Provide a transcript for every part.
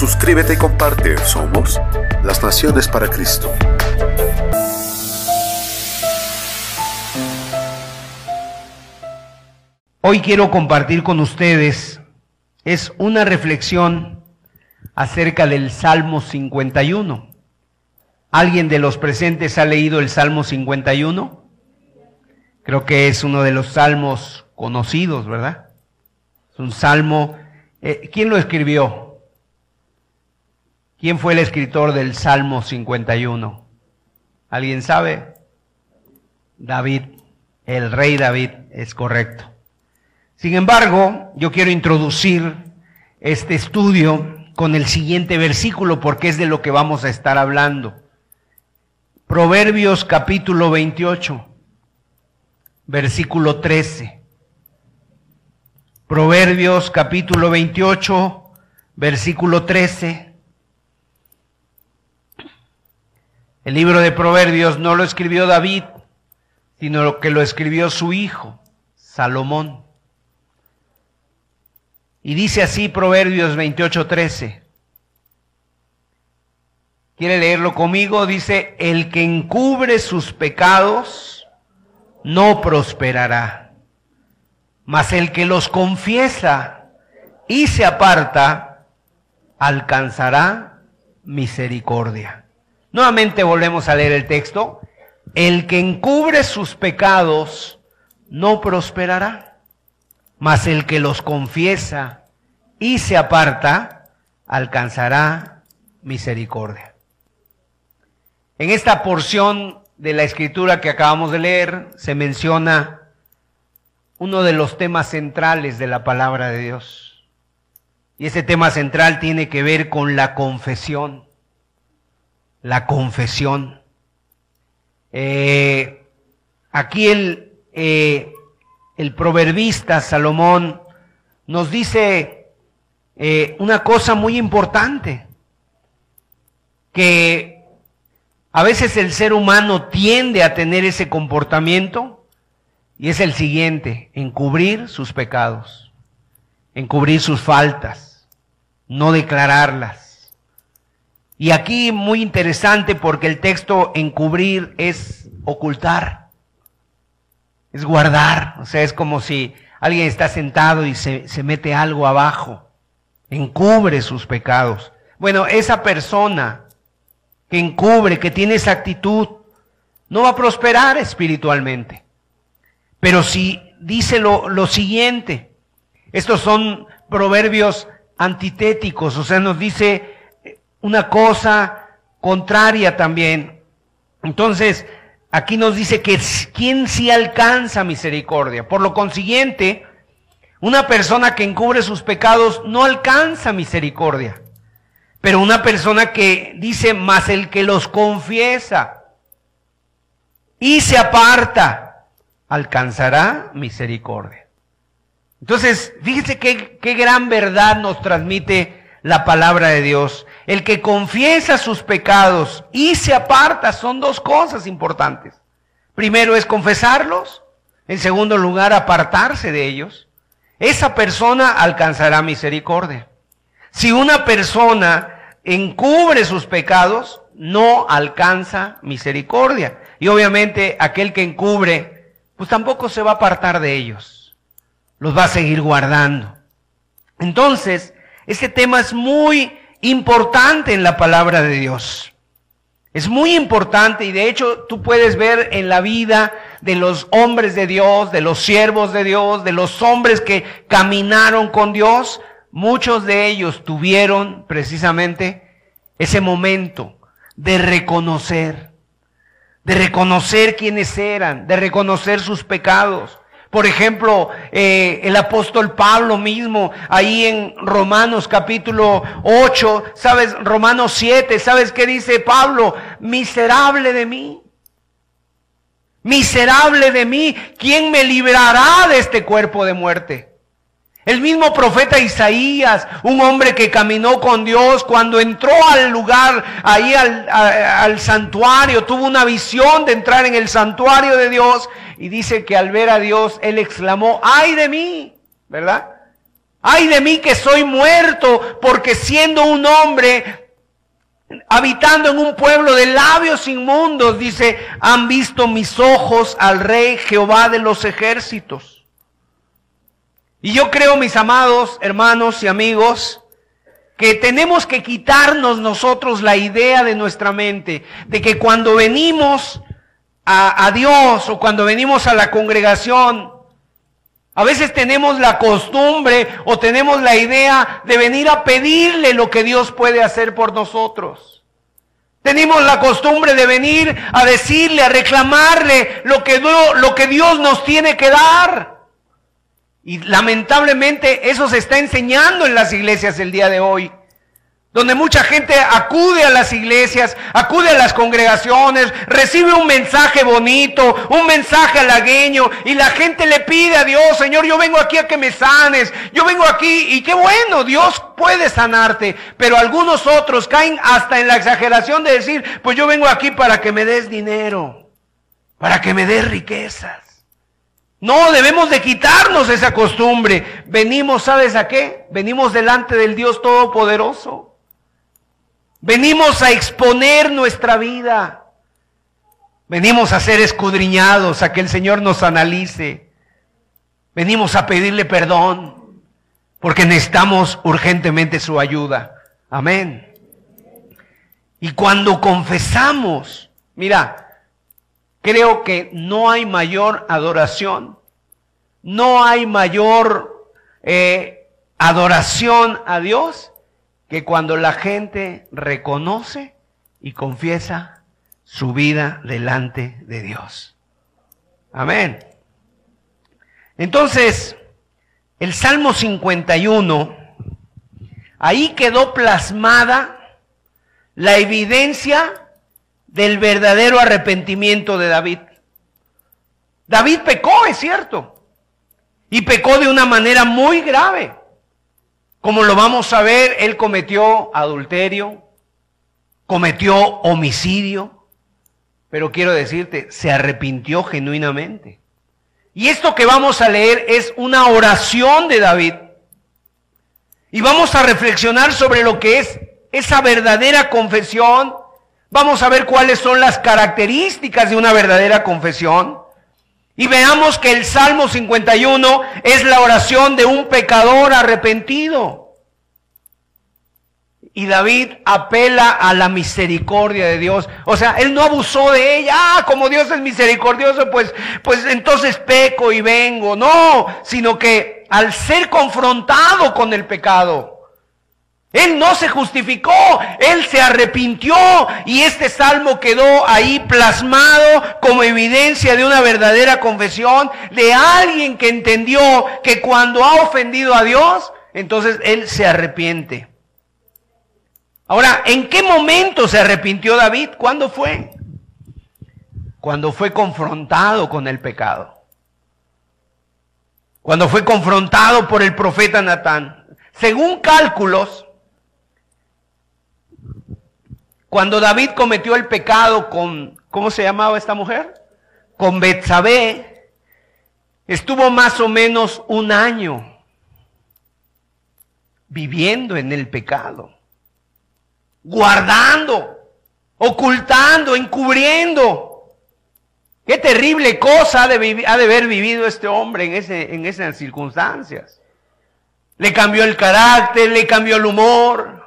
Suscríbete y comparte. Somos las Naciones para Cristo. Hoy quiero compartir con ustedes es una reflexión acerca del Salmo 51. ¿Alguien de los presentes ha leído el Salmo 51? Creo que es uno de los salmos conocidos, ¿verdad? Es un salmo. Eh, ¿Quién lo escribió? ¿Quién fue el escritor del Salmo 51? ¿Alguien sabe? David, el rey David, es correcto. Sin embargo, yo quiero introducir este estudio con el siguiente versículo porque es de lo que vamos a estar hablando. Proverbios capítulo 28, versículo 13. Proverbios capítulo 28, versículo 13. El libro de Proverbios no lo escribió David, sino que lo escribió su hijo, Salomón. Y dice así Proverbios 28:13. ¿Quiere leerlo conmigo? Dice, el que encubre sus pecados no prosperará, mas el que los confiesa y se aparta alcanzará misericordia. Nuevamente volvemos a leer el texto. El que encubre sus pecados no prosperará, mas el que los confiesa y se aparta alcanzará misericordia. En esta porción de la escritura que acabamos de leer se menciona uno de los temas centrales de la palabra de Dios. Y ese tema central tiene que ver con la confesión la confesión. Eh, aquí el, eh, el proverbista Salomón nos dice eh, una cosa muy importante, que a veces el ser humano tiende a tener ese comportamiento y es el siguiente, encubrir sus pecados, encubrir sus faltas, no declararlas y aquí muy interesante porque el texto encubrir es ocultar, es guardar, o sea, es como si alguien está sentado y se, se mete algo abajo, encubre sus pecados. Bueno, esa persona que encubre, que tiene esa actitud, no va a prosperar espiritualmente. Pero si dice lo, lo siguiente, estos son proverbios antitéticos, o sea, nos dice una cosa contraria también. Entonces, aquí nos dice que quien sí alcanza misericordia. Por lo consiguiente, una persona que encubre sus pecados no alcanza misericordia. Pero una persona que dice, más el que los confiesa y se aparta, alcanzará misericordia. Entonces, fíjese qué, qué gran verdad nos transmite la palabra de Dios. El que confiesa sus pecados y se aparta son dos cosas importantes. Primero es confesarlos, en segundo lugar apartarse de ellos. Esa persona alcanzará misericordia. Si una persona encubre sus pecados, no alcanza misericordia. Y obviamente aquel que encubre, pues tampoco se va a apartar de ellos. Los va a seguir guardando. Entonces, este tema es muy importante en la palabra de Dios. Es muy importante y de hecho tú puedes ver en la vida de los hombres de Dios, de los siervos de Dios, de los hombres que caminaron con Dios, muchos de ellos tuvieron precisamente ese momento de reconocer, de reconocer quiénes eran, de reconocer sus pecados. Por ejemplo, eh, el apóstol Pablo mismo, ahí en Romanos capítulo 8, ¿sabes? Romanos 7, ¿sabes qué dice Pablo? Miserable de mí. Miserable de mí. ¿Quién me librará de este cuerpo de muerte? El mismo profeta Isaías, un hombre que caminó con Dios, cuando entró al lugar, ahí al, al, santuario, tuvo una visión de entrar en el santuario de Dios y dice que al ver a Dios, él exclamó, ay de mí, ¿verdad? Ay de mí que soy muerto, porque siendo un hombre, habitando en un pueblo de labios inmundos, dice, han visto mis ojos al rey Jehová de los ejércitos. Y yo creo, mis amados hermanos y amigos, que tenemos que quitarnos nosotros la idea de nuestra mente de que cuando venimos a, Dios o cuando venimos a la congregación, a veces tenemos la costumbre o tenemos la idea de venir a pedirle lo que Dios puede hacer por nosotros. Tenemos la costumbre de venir a decirle, a reclamarle lo que, lo que Dios nos tiene que dar. Y lamentablemente eso se está enseñando en las iglesias el día de hoy. Donde mucha gente acude a las iglesias, acude a las congregaciones, recibe un mensaje bonito, un mensaje halagueño, y la gente le pide a Dios, Señor, yo vengo aquí a que me sanes, yo vengo aquí, y qué bueno, Dios puede sanarte, pero algunos otros caen hasta en la exageración de decir, pues yo vengo aquí para que me des dinero, para que me des riquezas. No, debemos de quitarnos esa costumbre. Venimos, ¿sabes a qué? Venimos delante del Dios Todopoderoso. Venimos a exponer nuestra vida. Venimos a ser escudriñados, a que el Señor nos analice. Venimos a pedirle perdón, porque necesitamos urgentemente su ayuda. Amén. Y cuando confesamos, mira, Creo que no hay mayor adoración, no hay mayor eh, adoración a Dios que cuando la gente reconoce y confiesa su vida delante de Dios. Amén. Entonces, el Salmo 51, ahí quedó plasmada la evidencia del verdadero arrepentimiento de David. David pecó, es cierto, y pecó de una manera muy grave. Como lo vamos a ver, él cometió adulterio, cometió homicidio, pero quiero decirte, se arrepintió genuinamente. Y esto que vamos a leer es una oración de David. Y vamos a reflexionar sobre lo que es esa verdadera confesión Vamos a ver cuáles son las características de una verdadera confesión. Y veamos que el Salmo 51 es la oración de un pecador arrepentido. Y David apela a la misericordia de Dios. O sea, él no abusó de ella. Ah, como Dios es misericordioso, pues, pues entonces peco y vengo. No, sino que al ser confrontado con el pecado, él no se justificó, él se arrepintió y este salmo quedó ahí plasmado como evidencia de una verdadera confesión de alguien que entendió que cuando ha ofendido a Dios, entonces él se arrepiente. Ahora, ¿en qué momento se arrepintió David? ¿Cuándo fue? Cuando fue confrontado con el pecado. Cuando fue confrontado por el profeta Natán. Según cálculos, Cuando David cometió el pecado con, ¿cómo se llamaba esta mujer? Con Betsabé, estuvo más o menos un año viviendo en el pecado, guardando, ocultando, encubriendo. Qué terrible cosa ha de, ha de haber vivido este hombre en, ese, en esas circunstancias. Le cambió el carácter, le cambió el humor,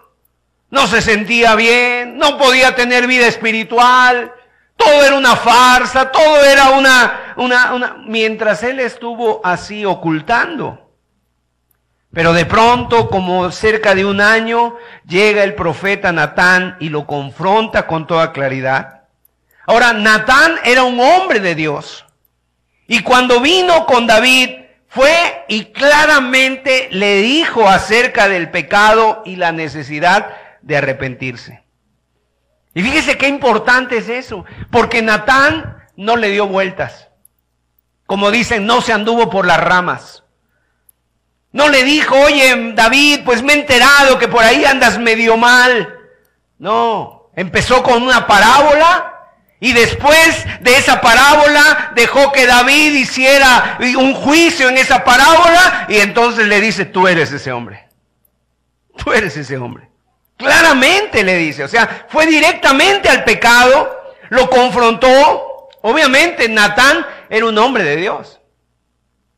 no se sentía bien, no podía tener vida espiritual, todo era una farsa, todo era una, una, una, mientras él estuvo así ocultando. Pero de pronto, como cerca de un año, llega el profeta Natán y lo confronta con toda claridad. Ahora, Natán era un hombre de Dios. Y cuando vino con David, fue y claramente le dijo acerca del pecado y la necesidad de arrepentirse. Y fíjese qué importante es eso, porque Natán no le dio vueltas. Como dicen, no se anduvo por las ramas. No le dijo, oye David, pues me he enterado que por ahí andas medio mal. No, empezó con una parábola y después de esa parábola dejó que David hiciera un juicio en esa parábola y entonces le dice, tú eres ese hombre. Tú eres ese hombre. Claramente le dice, o sea, fue directamente al pecado, lo confrontó. Obviamente Natán era un hombre de Dios.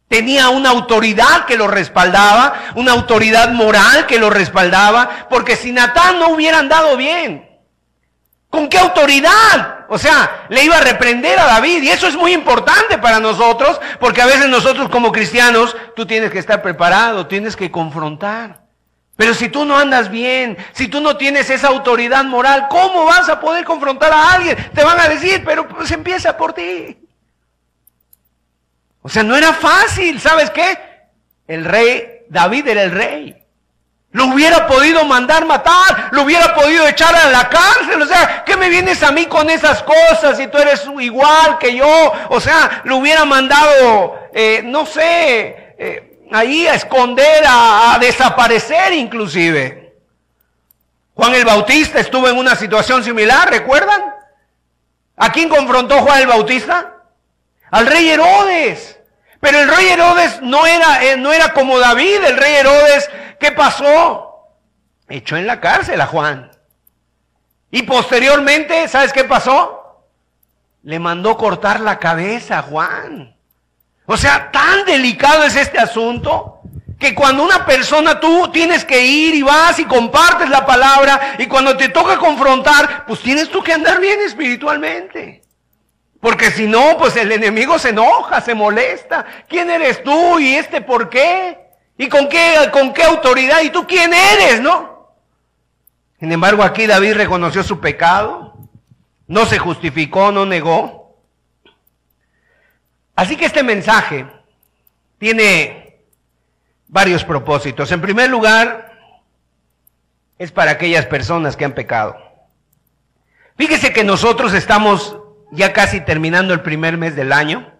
Tenía una autoridad que lo respaldaba, una autoridad moral que lo respaldaba, porque si Natán no hubiera andado bien, ¿Con qué autoridad? O sea, le iba a reprender a David. Y eso es muy importante para nosotros, porque a veces nosotros como cristianos, tú tienes que estar preparado, tienes que confrontar. Pero si tú no andas bien, si tú no tienes esa autoridad moral, ¿cómo vas a poder confrontar a alguien? Te van a decir, pero pues empieza por ti. O sea, no era fácil, ¿sabes qué? El rey, David era el rey. Lo hubiera podido mandar matar, lo hubiera podido echar a la cárcel. O sea, ¿qué me vienes a mí con esas cosas si tú eres igual que yo? O sea, lo hubiera mandado, eh, no sé, eh, ahí a esconder, a, desaparecer inclusive. Juan el Bautista estuvo en una situación similar, ¿recuerdan? ¿A quién confrontó Juan el Bautista? Al rey Herodes. Pero el rey Herodes no era, eh, no era como David, el rey Herodes ¿Qué pasó? Echó en la cárcel a Juan. Y posteriormente, ¿sabes qué pasó? Le mandó cortar la cabeza a Juan. O sea, tan delicado es este asunto que cuando una persona tú tienes que ir y vas y compartes la palabra y cuando te toca confrontar, pues tienes tú que andar bien espiritualmente. Porque si no, pues el enemigo se enoja, se molesta. ¿Quién eres tú y este por qué? ¿Y con qué, con qué autoridad? ¿Y tú quién eres, no? Sin embargo, aquí David reconoció su pecado, no se justificó, no negó. Así que este mensaje tiene varios propósitos. En primer lugar, es para aquellas personas que han pecado. Fíjese que nosotros estamos ya casi terminando el primer mes del año.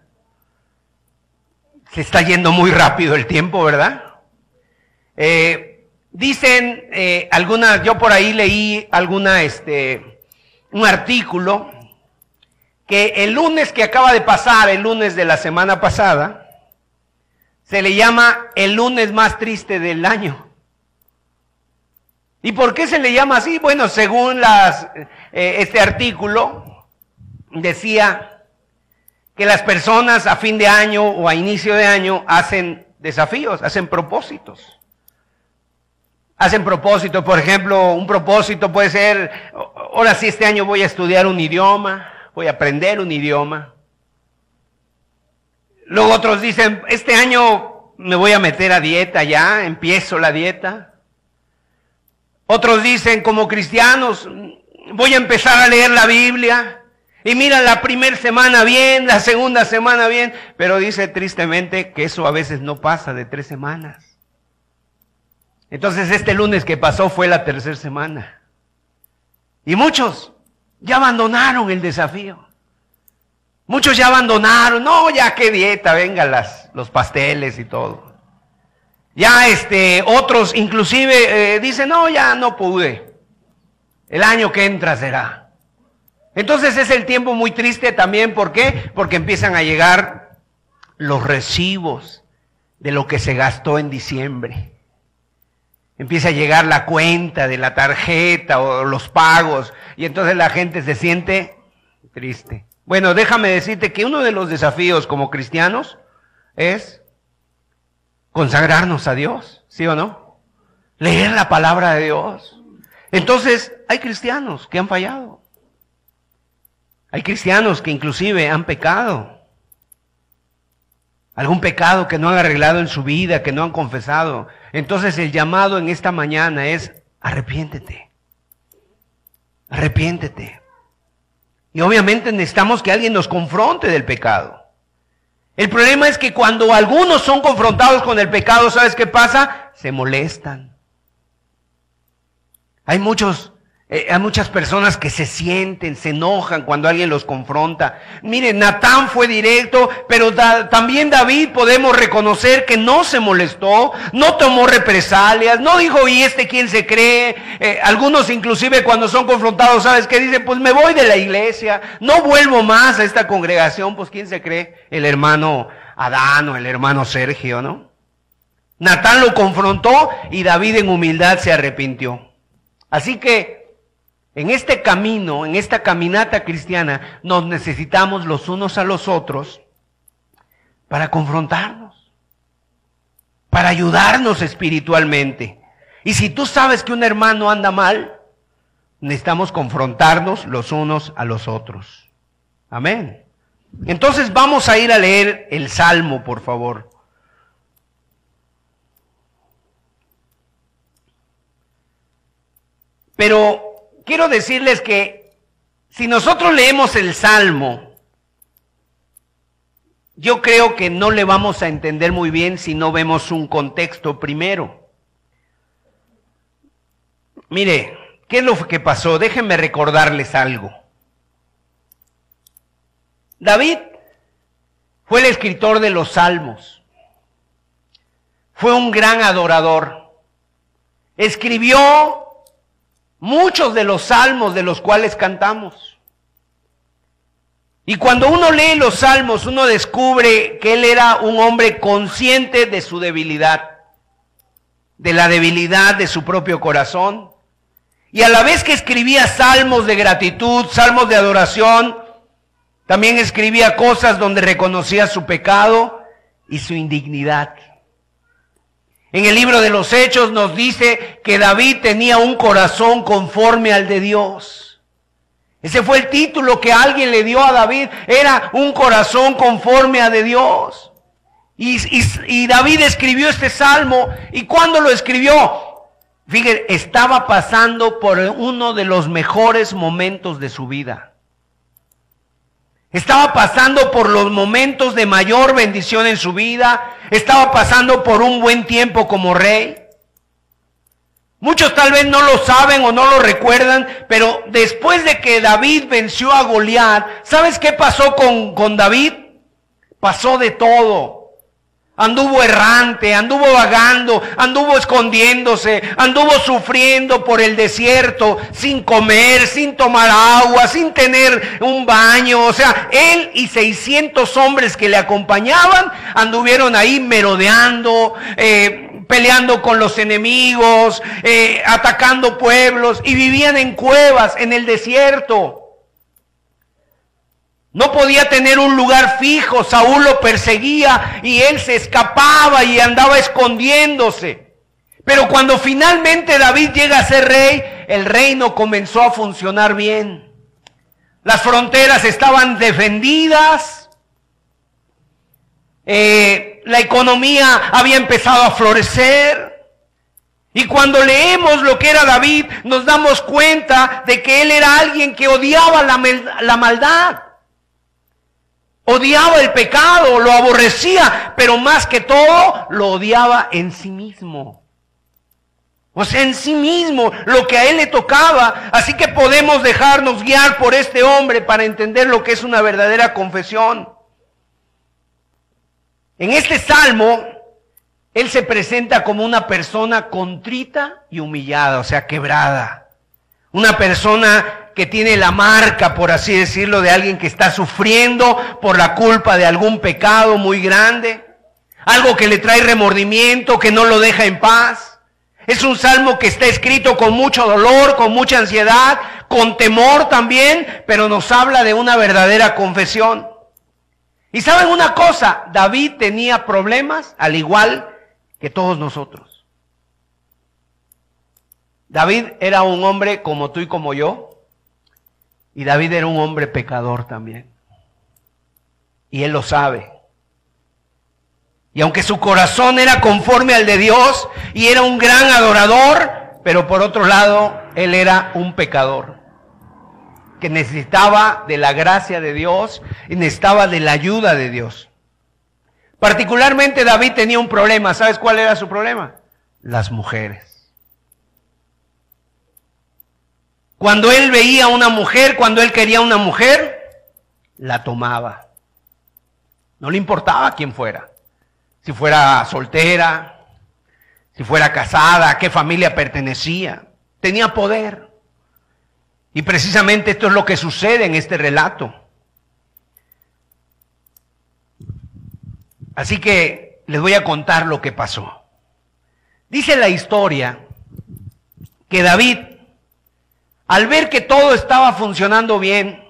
Se está yendo muy rápido el tiempo, ¿verdad? Eh, dicen eh, algunas, yo por ahí leí alguna, este, un artículo que el lunes que acaba de pasar, el lunes de la semana pasada, se le llama el lunes más triste del año. ¿Y por qué se le llama así? Bueno, según las, eh, este artículo, decía que las personas a fin de año o a inicio de año hacen desafíos, hacen propósitos. Hacen propósito, por ejemplo, un propósito puede ser, ahora sí este año voy a estudiar un idioma, voy a aprender un idioma. Luego otros dicen, este año me voy a meter a dieta ya, empiezo la dieta. Otros dicen, como cristianos, voy a empezar a leer la Biblia. Y mira, la primera semana bien, la segunda semana bien, pero dice tristemente que eso a veces no pasa de tres semanas. Entonces este lunes que pasó fue la tercera semana. Y muchos ya abandonaron el desafío. Muchos ya abandonaron, no, ya qué dieta, venga las, los pasteles y todo. Ya este, otros inclusive eh, dicen, no, ya no pude. El año que entra será. Entonces es el tiempo muy triste también, ¿por qué? Porque empiezan a llegar los recibos de lo que se gastó en diciembre. Empieza a llegar la cuenta de la tarjeta o los pagos y entonces la gente se siente triste. Bueno, déjame decirte que uno de los desafíos como cristianos es consagrarnos a Dios, ¿sí o no? Leer la palabra de Dios. Entonces, hay cristianos que han fallado. Hay cristianos que inclusive han pecado algún pecado que no han arreglado en su vida, que no han confesado. Entonces el llamado en esta mañana es arrepiéntete. Arrepiéntete. Y obviamente necesitamos que alguien nos confronte del pecado. El problema es que cuando algunos son confrontados con el pecado, ¿sabes qué pasa? Se molestan. Hay muchos eh, hay muchas personas que se sienten, se enojan cuando alguien los confronta. Miren, Natán fue directo, pero también David podemos reconocer que no se molestó, no tomó represalias, no dijo, ¿y este quién se cree? Eh, algunos inclusive cuando son confrontados, ¿sabes qué? Dicen, pues me voy de la iglesia, no vuelvo más a esta congregación, pues ¿quién se cree? El hermano Adán o el hermano Sergio, ¿no? Natán lo confrontó y David en humildad se arrepintió. Así que en este camino, en esta caminata cristiana, nos necesitamos los unos a los otros para confrontarnos, para ayudarnos espiritualmente. Y si tú sabes que un hermano anda mal, necesitamos confrontarnos los unos a los otros. Amén. Entonces vamos a ir a leer el Salmo, por favor. Pero quiero decirles que si nosotros leemos el Salmo, yo creo que no le vamos a entender muy bien si no vemos un contexto primero. Mire, ¿qué es lo que pasó? Déjenme recordarles algo. David fue el escritor de los salmos. Fue un gran adorador. Escribió muchos de los salmos de los cuales cantamos. Y cuando uno lee los salmos, uno descubre que él era un hombre consciente de su debilidad, de la debilidad de su propio corazón. Y a la vez que escribía salmos de gratitud, salmos de adoración, también escribía cosas donde reconocía su pecado y su indignidad. En el libro de los Hechos nos dice que David tenía un corazón conforme al de Dios. Ese fue el título que alguien le dio a David. Era un corazón conforme a de Dios. Y, y David escribió este salmo. ¿Y cuando lo escribió? Fíjense, estaba pasando por uno de los mejores momentos de su vida. Estaba pasando por los momentos de mayor bendición en su vida. Estaba pasando por un buen tiempo como rey. Muchos tal vez no lo saben o no lo recuerdan, pero después de que David venció a Goliat, ¿sabes qué pasó con, con David? Pasó de todo. Anduvo errante, anduvo vagando, anduvo escondiéndose, anduvo sufriendo por el desierto, sin comer, sin tomar agua, sin tener un baño. O sea, él y 600 hombres que le acompañaban anduvieron ahí merodeando, eh, peleando con los enemigos, eh, atacando pueblos y vivían en cuevas, en el desierto. No podía tener un lugar fijo, Saúl lo perseguía y él se escapaba y andaba escondiéndose. Pero cuando finalmente David llega a ser rey, el reino comenzó a funcionar bien. Las fronteras estaban defendidas, eh, la economía había empezado a florecer. Y cuando leemos lo que era David, nos damos cuenta de que él era alguien que odiaba la, la maldad. Odiaba el pecado, lo aborrecía, pero más que todo lo odiaba en sí mismo. O sea, en sí mismo, lo que a él le tocaba. Así que podemos dejarnos guiar por este hombre para entender lo que es una verdadera confesión. En este salmo, él se presenta como una persona contrita y humillada, o sea, quebrada. Una persona que tiene la marca, por así decirlo, de alguien que está sufriendo por la culpa de algún pecado muy grande, algo que le trae remordimiento, que no lo deja en paz. Es un salmo que está escrito con mucho dolor, con mucha ansiedad, con temor también, pero nos habla de una verdadera confesión. Y saben una cosa, David tenía problemas al igual que todos nosotros. David era un hombre como tú y como yo, y David era un hombre pecador también. Y él lo sabe. Y aunque su corazón era conforme al de Dios y era un gran adorador, pero por otro lado, él era un pecador que necesitaba de la gracia de Dios y necesitaba de la ayuda de Dios. Particularmente David tenía un problema. ¿Sabes cuál era su problema? Las mujeres. Cuando él veía a una mujer, cuando él quería una mujer, la tomaba. No le importaba quién fuera. Si fuera soltera, si fuera casada, a qué familia pertenecía. Tenía poder. Y precisamente esto es lo que sucede en este relato. Así que les voy a contar lo que pasó. Dice la historia que David, al ver que todo estaba funcionando bien,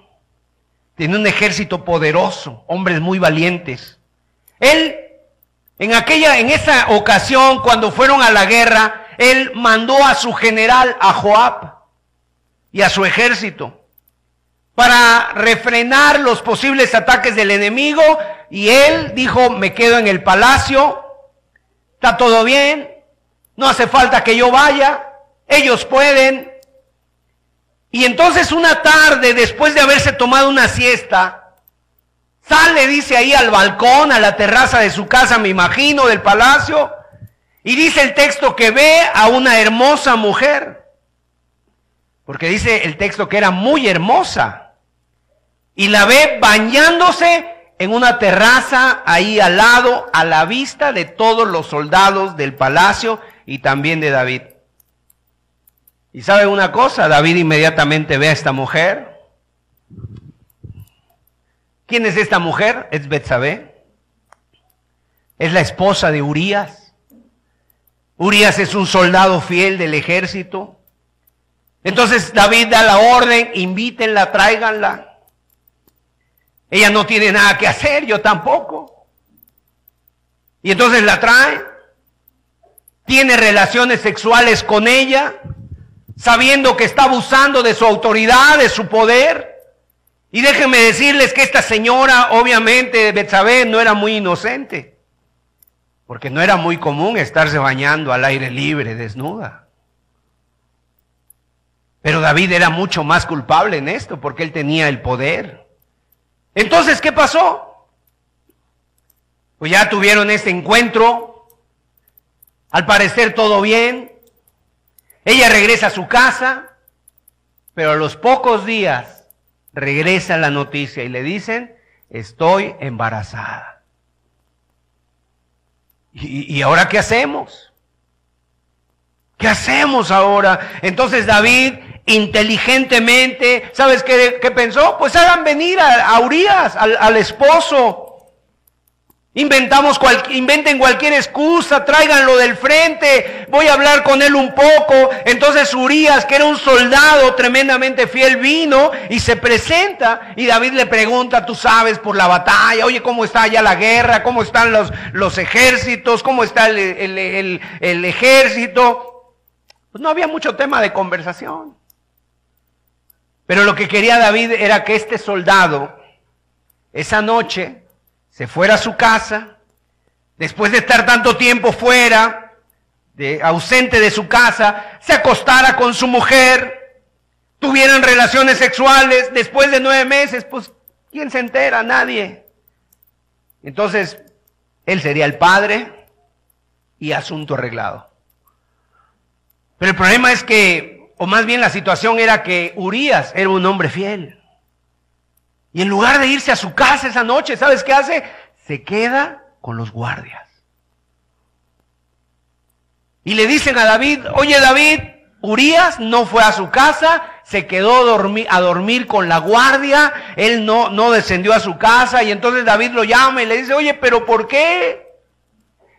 tenía un ejército poderoso, hombres muy valientes. Él, en aquella, en esa ocasión, cuando fueron a la guerra, él mandó a su general, a Joab, y a su ejército, para refrenar los posibles ataques del enemigo, y él dijo, me quedo en el palacio, está todo bien, no hace falta que yo vaya, ellos pueden, y entonces una tarde, después de haberse tomado una siesta, sale, dice ahí al balcón, a la terraza de su casa, me imagino, del palacio, y dice el texto que ve a una hermosa mujer, porque dice el texto que era muy hermosa, y la ve bañándose en una terraza ahí al lado, a la vista de todos los soldados del palacio y también de David. Y sabe una cosa, David inmediatamente ve a esta mujer. ¿Quién es esta mujer? Es Betsabé. Es la esposa de Urias. Urias es un soldado fiel del ejército. Entonces David da la orden, invítenla, tráiganla. Ella no tiene nada que hacer, yo tampoco. Y entonces la trae, tiene relaciones sexuales con ella, sabiendo que está abusando de su autoridad, de su poder. Y déjenme decirles que esta señora, obviamente, Betsabé, no era muy inocente, porque no era muy común estarse bañando al aire libre, desnuda. Pero David era mucho más culpable en esto, porque él tenía el poder. Entonces, ¿qué pasó? Pues ya tuvieron este encuentro, al parecer todo bien, ella regresa a su casa, pero a los pocos días regresa la noticia y le dicen, estoy embarazada. ¿Y, ahora qué hacemos? ¿Qué hacemos ahora? Entonces David inteligentemente, ¿sabes qué, pensó? Pues hagan venir a, Urias, al, al esposo, Inventamos inventen cualquier excusa, tráiganlo del frente, voy a hablar con él un poco. Entonces Urias, que era un soldado tremendamente fiel, vino y se presenta. Y David le pregunta, tú sabes, por la batalla, oye, ¿cómo está ya la guerra? ¿Cómo están los, los ejércitos? ¿Cómo está el, el ejército? Pues no había mucho tema de conversación. Pero lo que quería David era que este soldado, esa noche, se fuera a su casa, después de estar tanto tiempo fuera, de, ausente de su casa, se acostara con su mujer, tuvieran relaciones sexuales, después de nueve meses, pues, ¿quién se entera? Nadie. Entonces, él sería el padre y asunto arreglado. Pero el problema es que, o más bien la situación era que Urias era un hombre fiel. Y en lugar de irse a su casa esa noche, ¿sabes qué hace? Se queda con los guardias. Y le dicen a David, oye David, Urias no fue a su casa, se quedó a dormir, con la guardia, él no, no descendió a su casa y entonces David lo llama y le dice, oye, pero ¿por qué?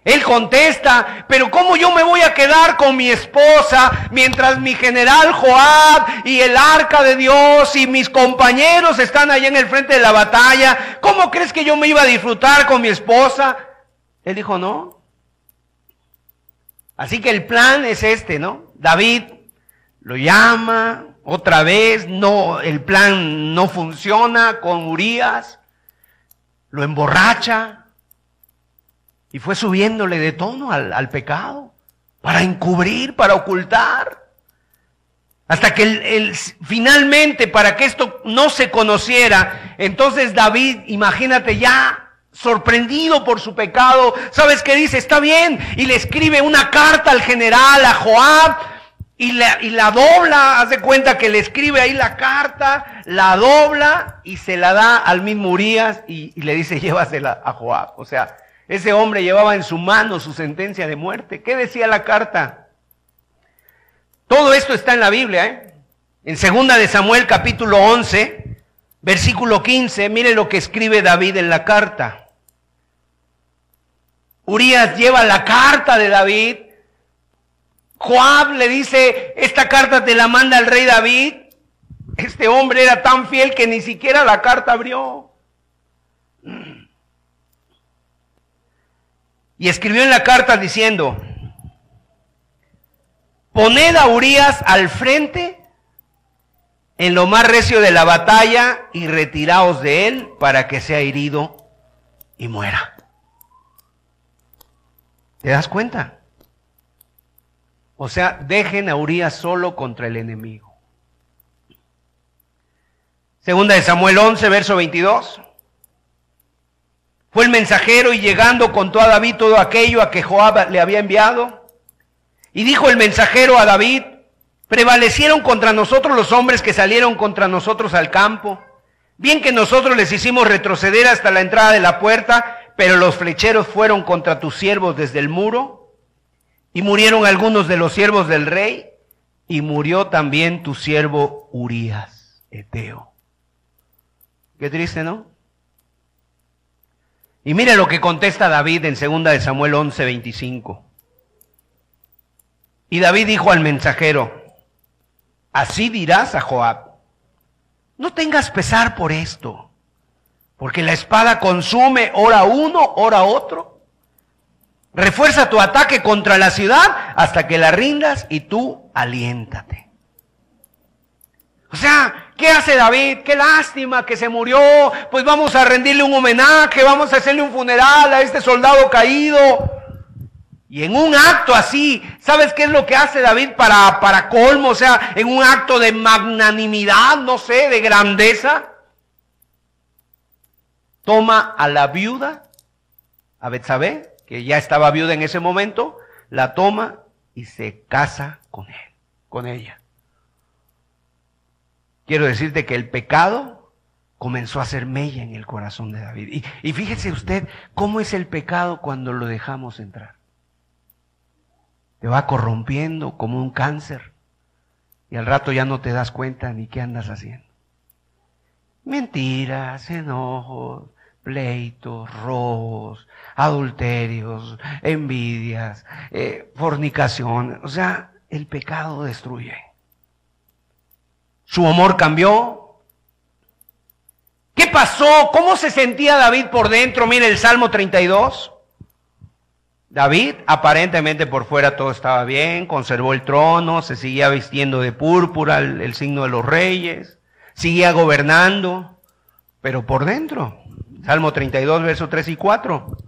Él contesta, pero ¿cómo yo me voy a quedar con mi esposa mientras mi general Joab y el arca de Dios y mis compañeros están allá en el frente de la batalla? ¿Cómo crees que yo me iba a disfrutar con mi esposa? Él dijo, no. Así que el plan es este, ¿no? David lo llama otra vez, no, el plan no funciona con Urias, lo emborracha, y fue subiéndole de tono al, pecado, para encubrir, para ocultar. Hasta que el, finalmente, para que esto no se conociera, entonces David, imagínate ya sorprendido por su pecado, ¿sabes qué dice? Está bien. Y le escribe una carta al general, a Joab, y la, y la dobla, haz de cuenta que le escribe ahí la carta, la dobla y se la da al mismo Urias y, y le dice, llévasela a Joab. O sea, ese hombre llevaba en su mano su sentencia de muerte. ¿Qué decía la carta? Todo esto está en la Biblia, ¿eh? En segunda de Samuel capítulo 11, versículo 15, mire lo que escribe David en la carta. Urias lleva la carta de David. Joab le dice, esta carta te la manda el rey David. Este hombre era tan fiel que ni siquiera la carta abrió. Y escribió en la carta diciendo, poned a Urias al frente en lo más recio de la batalla y retiraos de él para que sea herido y muera. ¿Te das cuenta? O sea, dejen a Urias solo contra el enemigo. Segunda de Samuel 11, verso 22. Fue el mensajero y llegando contó a David todo aquello a que Joab le había enviado. Y dijo el mensajero a David, prevalecieron contra nosotros los hombres que salieron contra nosotros al campo. Bien que nosotros les hicimos retroceder hasta la entrada de la puerta, pero los flecheros fueron contra tus siervos desde el muro, y murieron algunos de los siervos del rey, y murió también tu siervo Urías, Eteo. Qué triste, ¿no? Y mire lo que contesta David en 2 de Samuel 11, 25. Y David dijo al mensajero, así dirás a Joab, no tengas pesar por esto porque la espada consume hora uno, hora otro. Refuerza tu ataque contra la ciudad hasta que la rindas y tú aliéntate. O sea, ¿qué hace David? Qué lástima que se murió. Pues vamos a rendirle un homenaje, vamos a hacerle un funeral a este soldado caído. Y en un acto así, ¿sabes qué es lo que hace David para, para colmo? O sea, en un acto de magnanimidad, no sé, de grandeza toma a la viuda, a Betsabé, que ya estaba viuda en ese momento, la toma y se casa con él, con ella. Quiero decirte que el pecado comenzó a ser mella en el corazón de David. Y, fíjese usted cómo es el pecado cuando lo dejamos entrar. Te va corrompiendo como un cáncer y al rato ya no te das cuenta ni qué andas haciendo. Mentiras, enojos, pleitos, robos, adulterios, envidias, eh, fornicación. O sea, el pecado destruye. Su amor cambió. ¿Qué pasó? ¿Cómo se sentía David por dentro? Mire el Salmo 32. David, aparentemente por fuera todo estaba bien, conservó el trono, se seguía vistiendo de púrpura, el, el signo de los reyes, seguía gobernando, pero por dentro Salmo 32, versos 3 y 4.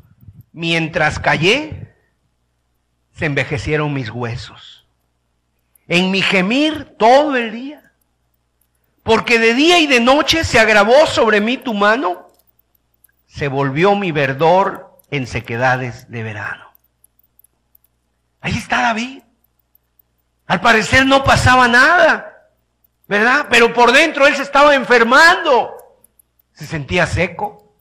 Mientras callé, se envejecieron mis huesos. En mi gemir todo el día. Porque de día y de noche se agravó sobre mí tu mano. Se volvió mi verdor en sequedades de verano. Ahí está David. Al parecer no pasaba nada, ¿verdad? Pero por dentro él se estaba enfermando. Se sentía seco,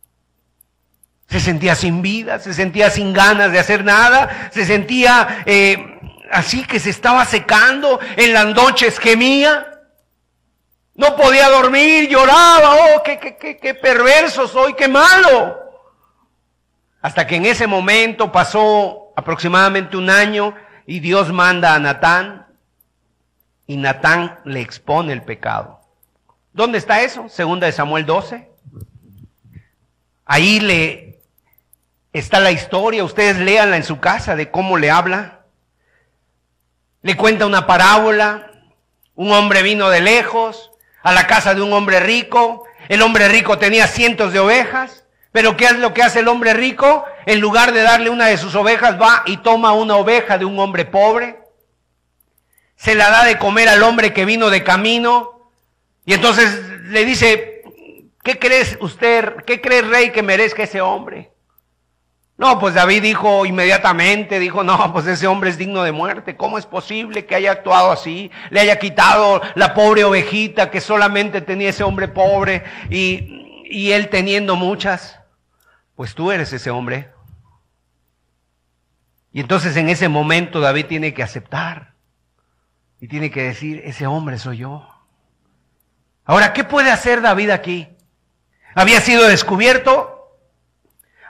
se sentía sin vida, se sentía sin ganas de hacer nada, se sentía eh, así que se estaba secando, en las noches gemía, no podía dormir, lloraba, oh, qué, qué, qué, qué perverso soy, qué malo. Hasta que en ese momento pasó aproximadamente un año y Dios manda a Natán y Natán le expone el pecado. ¿Dónde está eso? Segunda de Samuel 12. Ahí le Está la historia, ustedes léanla en su casa de cómo le habla. Le cuenta una parábola. Un hombre vino de lejos a la casa de un hombre rico. El hombre rico tenía cientos de ovejas. Pero ¿qué es lo que hace el hombre rico? En lugar de darle una de sus ovejas, va y toma una oveja de un hombre pobre. Se la da de comer al hombre que vino de camino. Y entonces le dice, ¿qué crees usted, qué cree rey que merezca ese hombre? No, pues David dijo inmediatamente, dijo, no, pues ese hombre es digno de muerte. ¿Cómo es posible que haya actuado así? Le haya quitado la pobre ovejita que solamente tenía ese hombre pobre y, y él teniendo muchas. Pues tú eres ese hombre. Y entonces en ese momento David tiene que aceptar y tiene que decir, ese hombre soy yo. Ahora, ¿qué puede hacer David aquí? Había sido descubierto,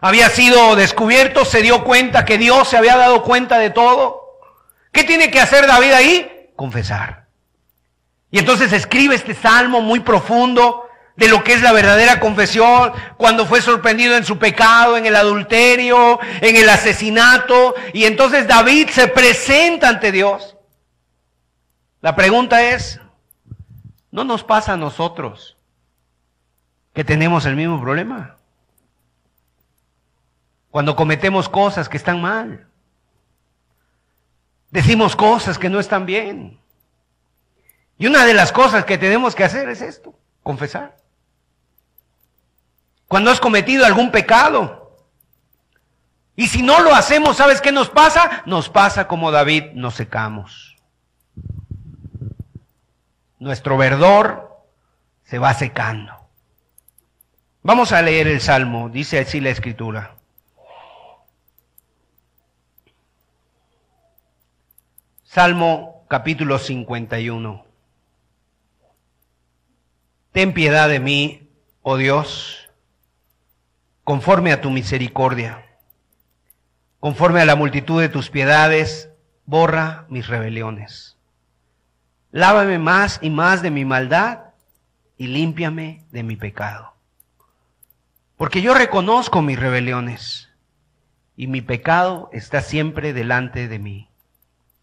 había sido descubierto, se dio cuenta que Dios se había dado cuenta de todo. ¿Qué tiene que hacer David ahí? Confesar. Y entonces escribe este salmo muy profundo de lo que es la verdadera confesión, cuando fue sorprendido en su pecado, en el adulterio, en el asesinato, y entonces David se presenta ante Dios. La pregunta es, ¿no nos pasa a nosotros que tenemos el mismo problema? Cuando cometemos cosas que están mal. Decimos cosas que no están bien. Y una de las cosas que tenemos que hacer es esto, confesar. Cuando has cometido algún pecado. Y si no lo hacemos, ¿sabes qué nos pasa? Nos pasa como David, nos secamos. Nuestro verdor se va secando. Vamos a leer el Salmo, dice así la escritura. Salmo capítulo 51. Ten piedad de mí, oh Dios, conforme a tu misericordia. Conforme a la multitud de tus piedades, borra mis rebeliones. Lávame más y más de mi maldad y límpiame de mi pecado. Porque yo reconozco mis rebeliones y mi pecado está siempre delante de mí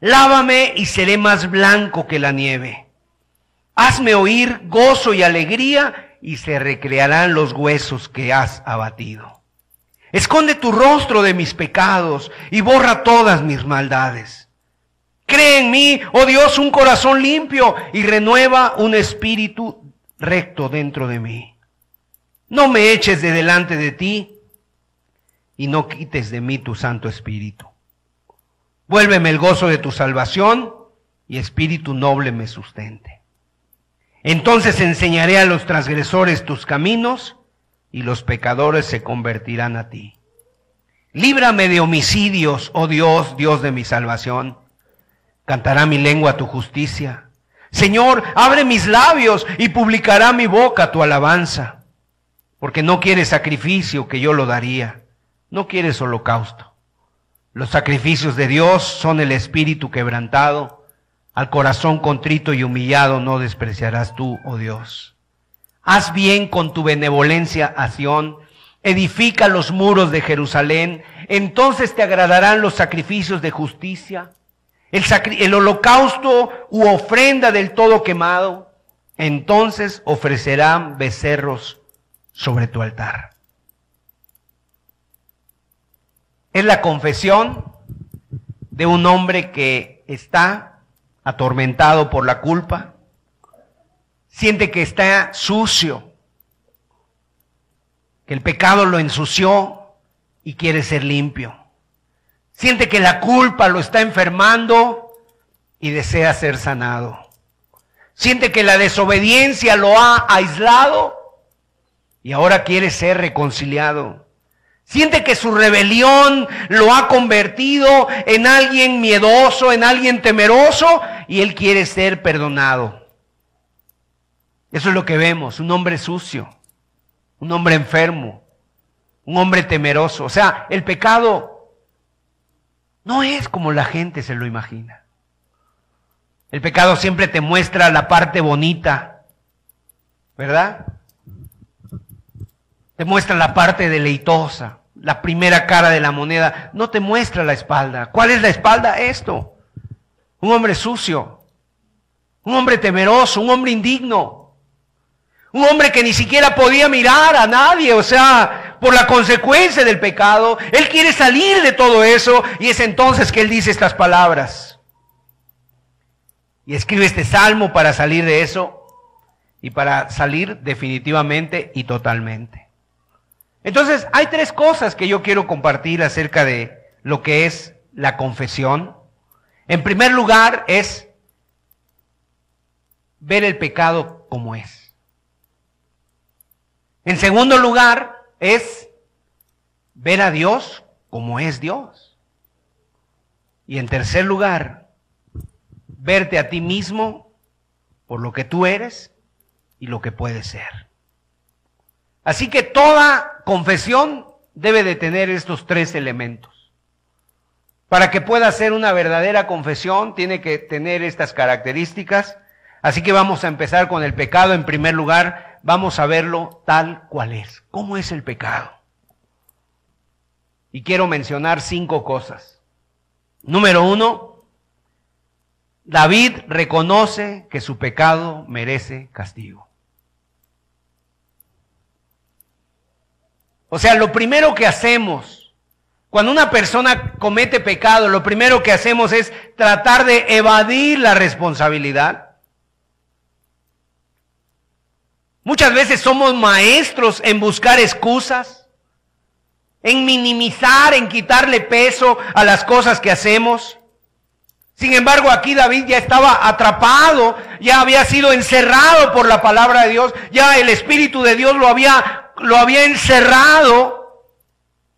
Lávame y seré más blanco que la nieve. Hazme oír gozo y alegría y se recrearán los huesos que has abatido. Esconde tu rostro de mis pecados y borra todas mis maldades. Cree en mí, oh Dios, un corazón limpio y renueva un espíritu recto dentro de mí. No me eches de delante de ti y no quites de mí tu Santo Espíritu. Vuélveme el gozo de tu salvación y espíritu noble me sustente. Entonces enseñaré a los transgresores tus caminos y los pecadores se convertirán a ti. Líbrame de homicidios, oh Dios, Dios de mi salvación. Cantará mi lengua tu justicia. Señor, abre mis labios y publicará mi boca tu alabanza. Porque no quieres sacrificio que yo lo daría. No quieres holocausto. Los sacrificios de Dios son el espíritu quebrantado. Al corazón contrito y humillado no despreciarás tú, oh Dios. Haz bien con tu benevolencia a Sión. Edifica los muros de Jerusalén. Entonces te agradarán los sacrificios de justicia. El, el holocausto u ofrenda del todo quemado. Entonces ofrecerán becerros sobre tu altar. Es la confesión de un hombre que está atormentado por la culpa, siente que está sucio, que el pecado lo ensució y quiere ser limpio. Siente que la culpa lo está enfermando y desea ser sanado. Siente que la desobediencia lo ha aislado y ahora quiere ser reconciliado. Siente que su rebelión lo ha convertido en alguien miedoso, en alguien temeroso, y él quiere ser perdonado. Eso es lo que vemos, un hombre sucio, un hombre enfermo, un hombre temeroso. O sea, el pecado no es como la gente se lo imagina. El pecado siempre te muestra la parte bonita, ¿verdad? Te muestra la parte deleitosa. la primera cara de la moneda, no te muestra la espalda. ¿Cuál es la espalda? Esto. Un hombre sucio, un hombre temeroso, un hombre indigno, un hombre que ni siquiera podía mirar a nadie, o sea, por la consecuencia del pecado. Él quiere salir de todo eso y es entonces que él dice estas palabras. Y escribe este salmo para salir de eso y para salir definitivamente y totalmente. Entonces, hay tres cosas que yo quiero compartir acerca de lo que es la confesión. En primer lugar, es ver el pecado como es. En segundo lugar, es ver a Dios como es Dios. Y en tercer lugar, verte a ti mismo por lo que tú eres y lo que puedes ser. Así que toda confesión debe de tener estos tres elementos. Para que pueda ser una verdadera confesión, tiene que tener estas características. Así que vamos a empezar con el pecado. En primer lugar, vamos a verlo tal cual es. ¿Cómo es el pecado? Y quiero mencionar cinco cosas. Número uno, David reconoce que su pecado merece castigo. O sea, lo primero que hacemos cuando una persona comete pecado, lo primero que hacemos es tratar de evadir la responsabilidad. Muchas veces somos maestros en buscar excusas, en minimizar, en quitarle peso a las cosas que hacemos. Sin embargo, aquí David ya estaba atrapado, ya había sido encerrado por la palabra de Dios, ya el Espíritu de Dios lo había lo había encerrado.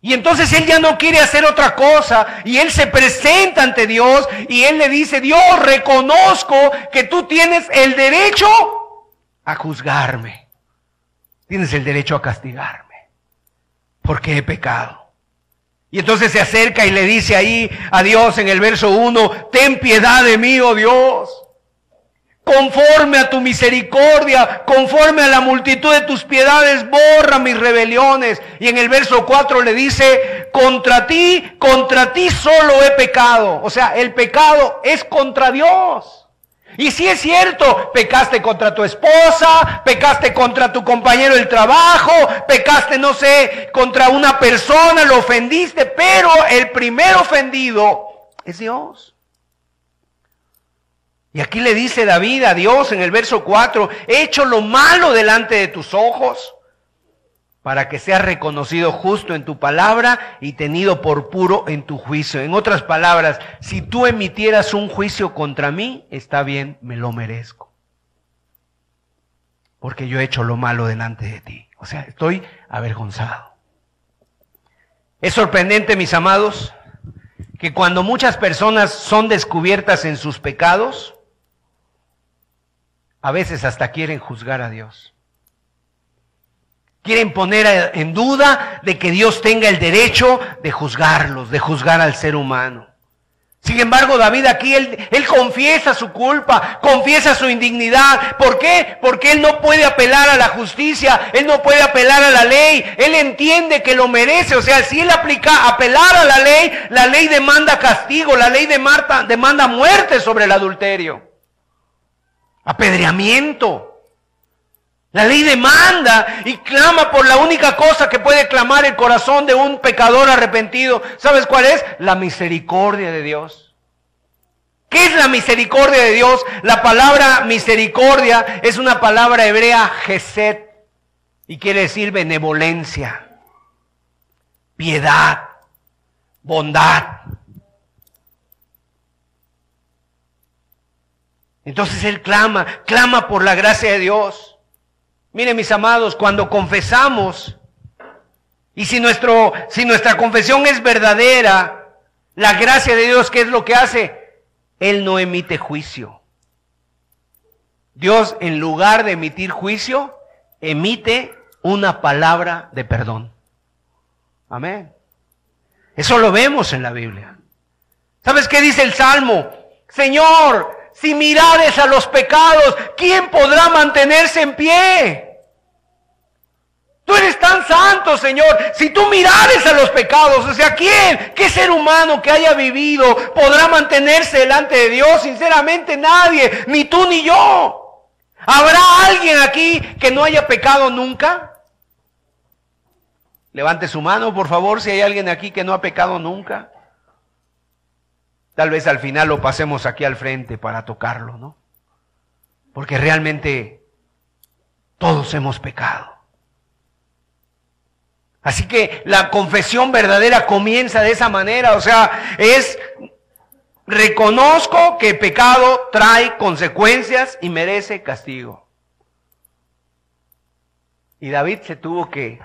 Y entonces él ya no quiere hacer otra cosa. Y él se presenta ante Dios y él le dice, Dios, reconozco que tú tienes el derecho a juzgarme. Tienes el derecho a castigarme. Porque he pecado. Y entonces se acerca y le dice ahí a Dios en el verso 1, ten piedad de mí, oh Dios conforme a tu misericordia, conforme a la multitud de tus piedades, borra mis rebeliones. Y en el verso 4 le dice, contra ti, contra ti solo he pecado. O sea, el pecado es contra Dios. Y si es cierto, pecaste contra tu esposa, pecaste contra tu compañero del trabajo, pecaste, no sé, contra una persona, lo ofendiste, pero el primer ofendido es Dios. Y aquí le dice David a Dios en el verso 4, he hecho lo malo delante de tus ojos para que seas reconocido justo en tu palabra y tenido por puro en tu juicio. En otras palabras, si tú emitieras un juicio contra mí, está bien, me lo merezco. Porque yo he hecho lo malo delante de ti. O sea, estoy avergonzado. Es sorprendente, mis amados, que cuando muchas personas son descubiertas en sus pecados, a veces hasta quieren juzgar a Dios. Quieren poner en duda de que Dios tenga el derecho de juzgarlos, de juzgar al ser humano. Sin embargo, David aquí, él, confiesa su culpa, confiesa su indignidad. ¿Por qué? Porque él no puede apelar a la justicia, él no puede apelar a la ley, él entiende que lo merece. O sea, si él aplica apelar a la ley, la ley demanda castigo, la ley demanda muerte sobre el adulterio apedreamiento. La ley demanda y clama por la única cosa que puede clamar el corazón de un pecador arrepentido. ¿Sabes cuál es? La misericordia de Dios. ¿Qué es la misericordia de Dios? La palabra misericordia es una palabra hebrea geset y quiere decir benevolencia, piedad, bondad. Entonces Él clama, clama por la gracia de Dios. Miren mis amados, cuando confesamos, y si, nuestro, si nuestra confesión es verdadera, la gracia de Dios, ¿qué es lo que hace? Él no emite juicio. Dios, en lugar de emitir juicio, emite una palabra de perdón. Amén. Eso lo vemos en la Biblia. ¿Sabes qué dice el Salmo? Señor, si mirares a los pecados, ¿quién podrá mantenerse en pie? Tú eres tan santo, Señor. Si tú mirares a los pecados, o sea, ¿quién, qué ser humano que haya vivido podrá mantenerse delante de Dios? Sinceramente nadie, ni tú ni yo. ¿Habrá alguien aquí que no haya pecado nunca? Levante su mano, por favor, si hay alguien aquí que no ha pecado nunca. Tal vez al final lo pasemos aquí al frente para tocarlo, ¿no? Porque realmente todos hemos pecado. Así que la confesión verdadera comienza de esa manera, o sea, es reconozco que pecado trae consecuencias y merece castigo. Y David se tuvo que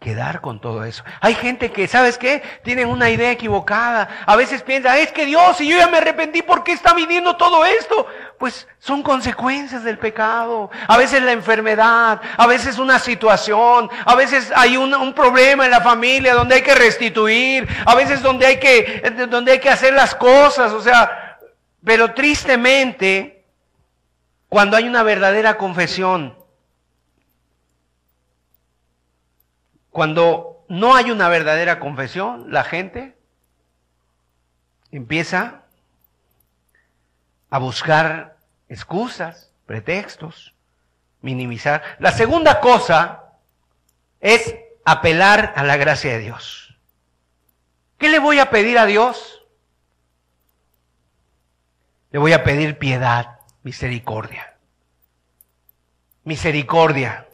quedar con todo eso. Hay gente que, ¿sabes qué? Tienen una idea equivocada. A veces piensa, es que Dios, si yo ya me arrepentí, ¿por qué está viniendo todo esto? Pues son consecuencias del pecado. A veces la enfermedad, a veces una situación, a veces hay un, un problema en la familia donde hay que restituir, a veces donde hay que, donde hay que hacer las cosas, o sea, pero tristemente, cuando hay una verdadera confesión, Cuando no hay una verdadera confesión, la gente empieza a buscar excusas, pretextos, minimizar. La segunda cosa es apelar a la gracia de Dios. ¿Qué le voy a pedir a Dios? Le voy a pedir piedad, misericordia. Misericordia.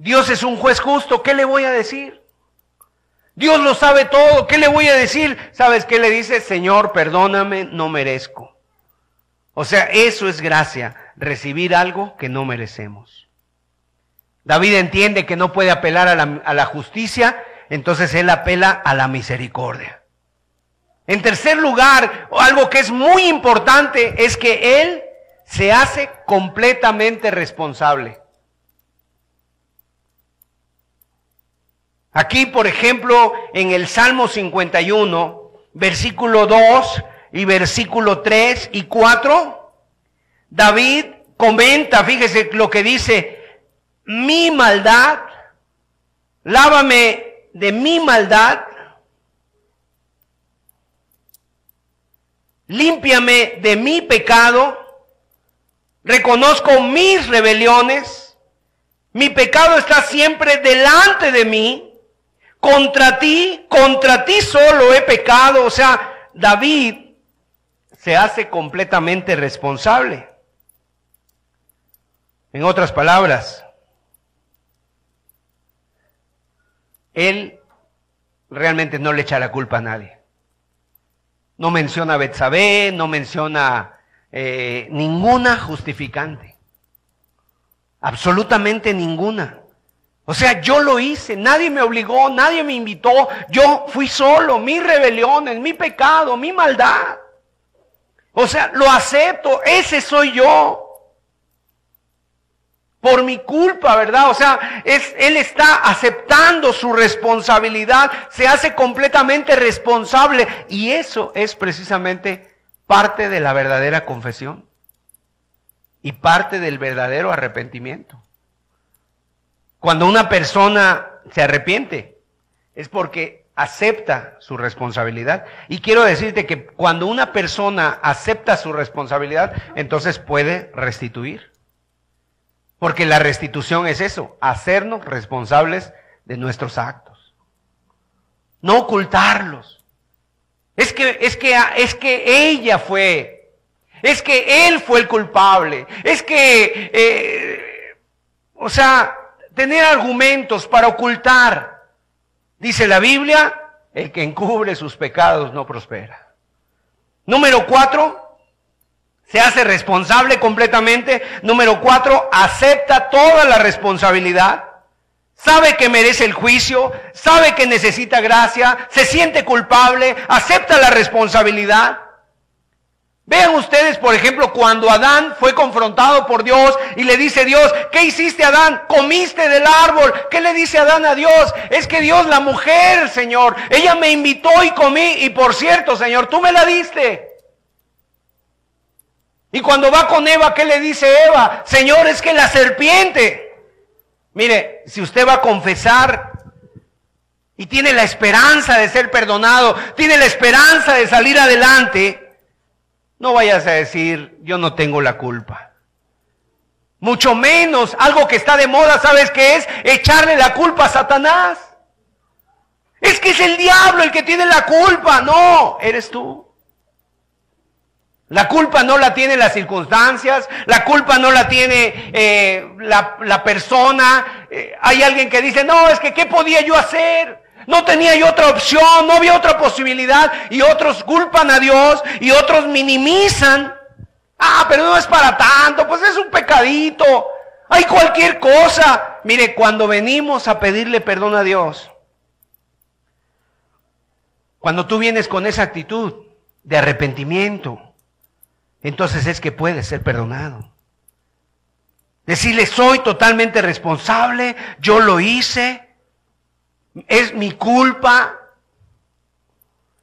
Dios es un juez justo, ¿qué le voy a decir? Dios lo sabe todo, ¿qué le voy a decir? ¿Sabes qué le dice? Señor, perdóname, no merezco. O sea, eso es gracia, recibir algo que no merecemos. David entiende que no puede apelar a la, a la justicia, entonces él apela a la misericordia. En tercer lugar, algo que es muy importante es que él se hace completamente responsable. Aquí, por ejemplo, en el Salmo 51, versículo 2 y versículo 3 y 4, David comenta, fíjese lo que dice, mi maldad, lávame de mi maldad, límpiame de mi pecado, reconozco mis rebeliones, mi pecado está siempre delante de mí, contra ti, contra ti solo he pecado. O sea, David se hace completamente responsable. En otras palabras, él realmente no le echa la culpa a nadie. No menciona a Betsabé, no menciona eh, ninguna justificante. Absolutamente ninguna. O sea, yo lo hice, nadie me obligó, nadie me invitó, yo fui solo, mis rebeliones, mi pecado, mi maldad. O sea, lo acepto, ese soy yo. Por mi culpa, ¿verdad? O sea, es, él está aceptando su responsabilidad, se hace completamente responsable y eso es precisamente parte de la verdadera confesión y parte del verdadero arrepentimiento. Cuando una persona se arrepiente, es porque acepta su responsabilidad. Y quiero decirte que cuando una persona acepta su responsabilidad, entonces puede restituir. Porque la restitución es eso, hacernos responsables de nuestros actos. No ocultarlos. Es que, es que, es que ella fue, es que él fue el culpable, es que, eh, o sea, tener argumentos para ocultar. Dice la Biblia, el que encubre sus pecados no prospera. Número cuatro, se hace responsable completamente. Número cuatro, acepta toda la responsabilidad. Sabe que merece el juicio, sabe que necesita gracia, se siente culpable, acepta la responsabilidad. Vean ustedes, por ejemplo, cuando Adán fue confrontado por Dios y le dice Dios, ¿qué hiciste Adán? Comiste del árbol. ¿Qué le dice Adán a Dios? Es que Dios, la mujer, Señor, ella me invitó y comí y por cierto, Señor, tú me la diste. Y cuando va con Eva, ¿qué le dice Eva? Señor, es que la serpiente Mire, si usted va a confesar y tiene la esperanza de ser perdonado, tiene la esperanza de salir adelante, no vayas a decir, yo no tengo la culpa. Mucho menos algo que está de moda, ¿sabes qué es? Echarle la culpa a Satanás. Es que es el diablo el que tiene la culpa. No, eres tú. La culpa no la tiene las circunstancias, la culpa no la tiene eh, la, persona. Eh, hay alguien que dice, no, es que ¿qué podía yo hacer? No tenía yo otra opción, no había otra posibilidad. Y otros culpan a Dios y otros minimizan. Ah, pero no es para tanto, pues es un pecadito. Hay cualquier cosa. Mire, cuando venimos a pedirle perdón a Dios, cuando tú vienes con esa actitud de arrepentimiento, entonces es que puedes ser perdonado. Decirle, soy totalmente responsable, yo lo hice, es mi culpa.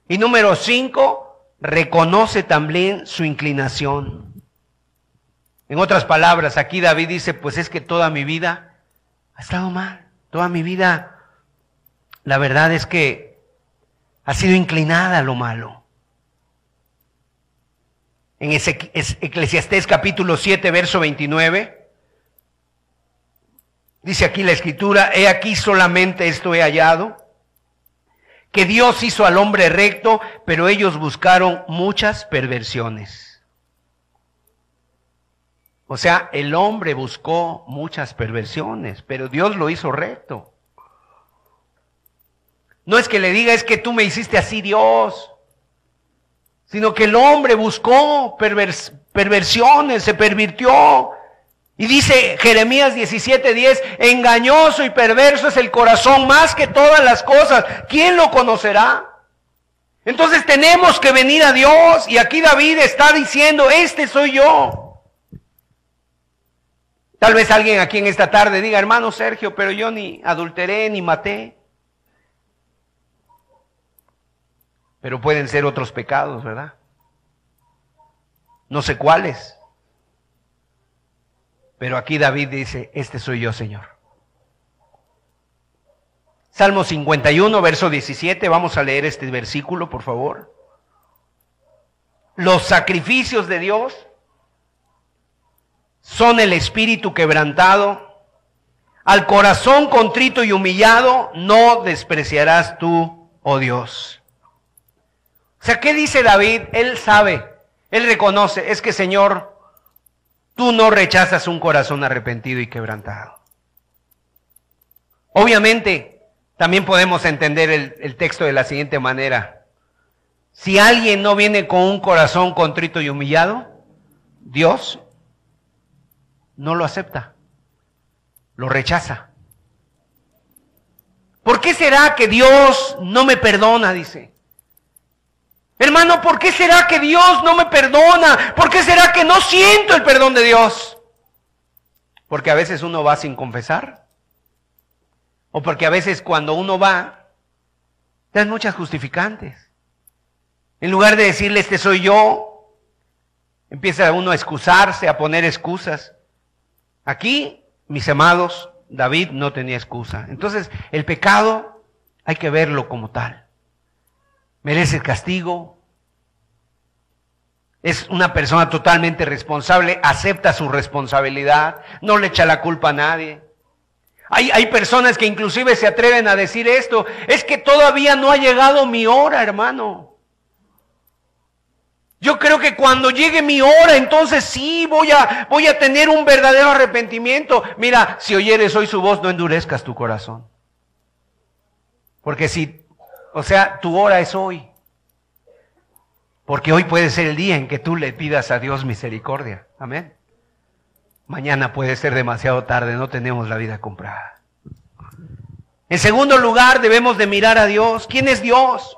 Y número cinco, reconoce también su inclinación. En otras palabras, aquí David dice, pues es que toda mi vida ha estado mal, toda mi vida, la verdad es que ha sido inclinada a lo malo. En Eclesiastés capítulo 7, verso 29, dice aquí la escritura, he aquí solamente esto he hallado, que Dios hizo al hombre recto, pero ellos buscaron muchas perversiones. O sea, el hombre buscó muchas perversiones, pero Dios lo hizo recto. No es que le diga, es que tú me hiciste así Dios sino que el hombre buscó perversiones, se pervirtió. Y dice Jeremías 17:10, engañoso y perverso es el corazón más que todas las cosas. ¿Quién lo conocerá? Entonces tenemos que venir a Dios y aquí David está diciendo, este soy yo. Tal vez alguien aquí en esta tarde diga, hermano Sergio, pero yo ni adulteré ni maté. Pero pueden ser otros pecados, ¿verdad? No sé cuáles. Pero aquí David dice, este soy yo, Señor. Salmo 51, verso 17, vamos a leer este versículo, por favor. Los sacrificios de Dios son el espíritu quebrantado. Al corazón contrito y humillado no despreciarás tú, oh Dios. O sea, ¿qué dice David? Él sabe, él reconoce, es que Señor, tú no rechazas un corazón arrepentido y quebrantado. Obviamente, también podemos entender el, el texto de la siguiente manera. Si alguien no viene con un corazón contrito y humillado, Dios no lo acepta, lo rechaza. ¿Por qué será que Dios no me perdona? Dice. Hermano, ¿por qué será que Dios no me perdona? ¿Por qué será que no siento el perdón de Dios? Porque a veces uno va sin confesar. O porque a veces cuando uno va, dan muchas justificantes. En lugar de decirle, este soy yo, empieza uno a excusarse, a poner excusas. Aquí, mis amados, David no tenía excusa. Entonces, el pecado hay que verlo como tal merece castigo. Es una persona totalmente responsable, acepta su responsabilidad, no le echa la culpa a nadie. Hay, hay, personas que inclusive se atreven a decir esto, es que todavía no ha llegado mi hora, hermano. Yo creo que cuando llegue mi hora, entonces sí voy a, voy a tener un verdadero arrepentimiento. Mira, si oyeres hoy su voz, no endurezcas tu corazón. Porque si o sea, tu hora es hoy. Porque hoy puede ser el día en que tú le pidas a Dios misericordia. Amén. Mañana puede ser demasiado tarde, no tenemos la vida comprada. En segundo lugar, debemos de mirar a Dios. ¿Quién es Dios?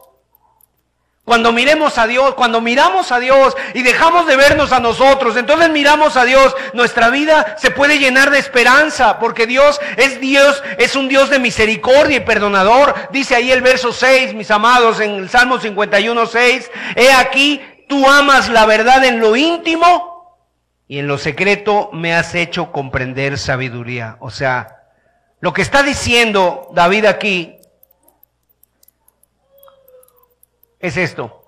Cuando miremos a Dios, cuando miramos a Dios y dejamos de vernos a nosotros, entonces miramos a Dios, nuestra vida se puede llenar de esperanza, porque Dios es Dios, es un Dios de misericordia y perdonador. Dice ahí el verso 6, mis amados, en el Salmo 51, 6, he aquí, tú amas la verdad en lo íntimo y en lo secreto me has hecho comprender sabiduría. O sea, Lo que está diciendo David aquí es esto.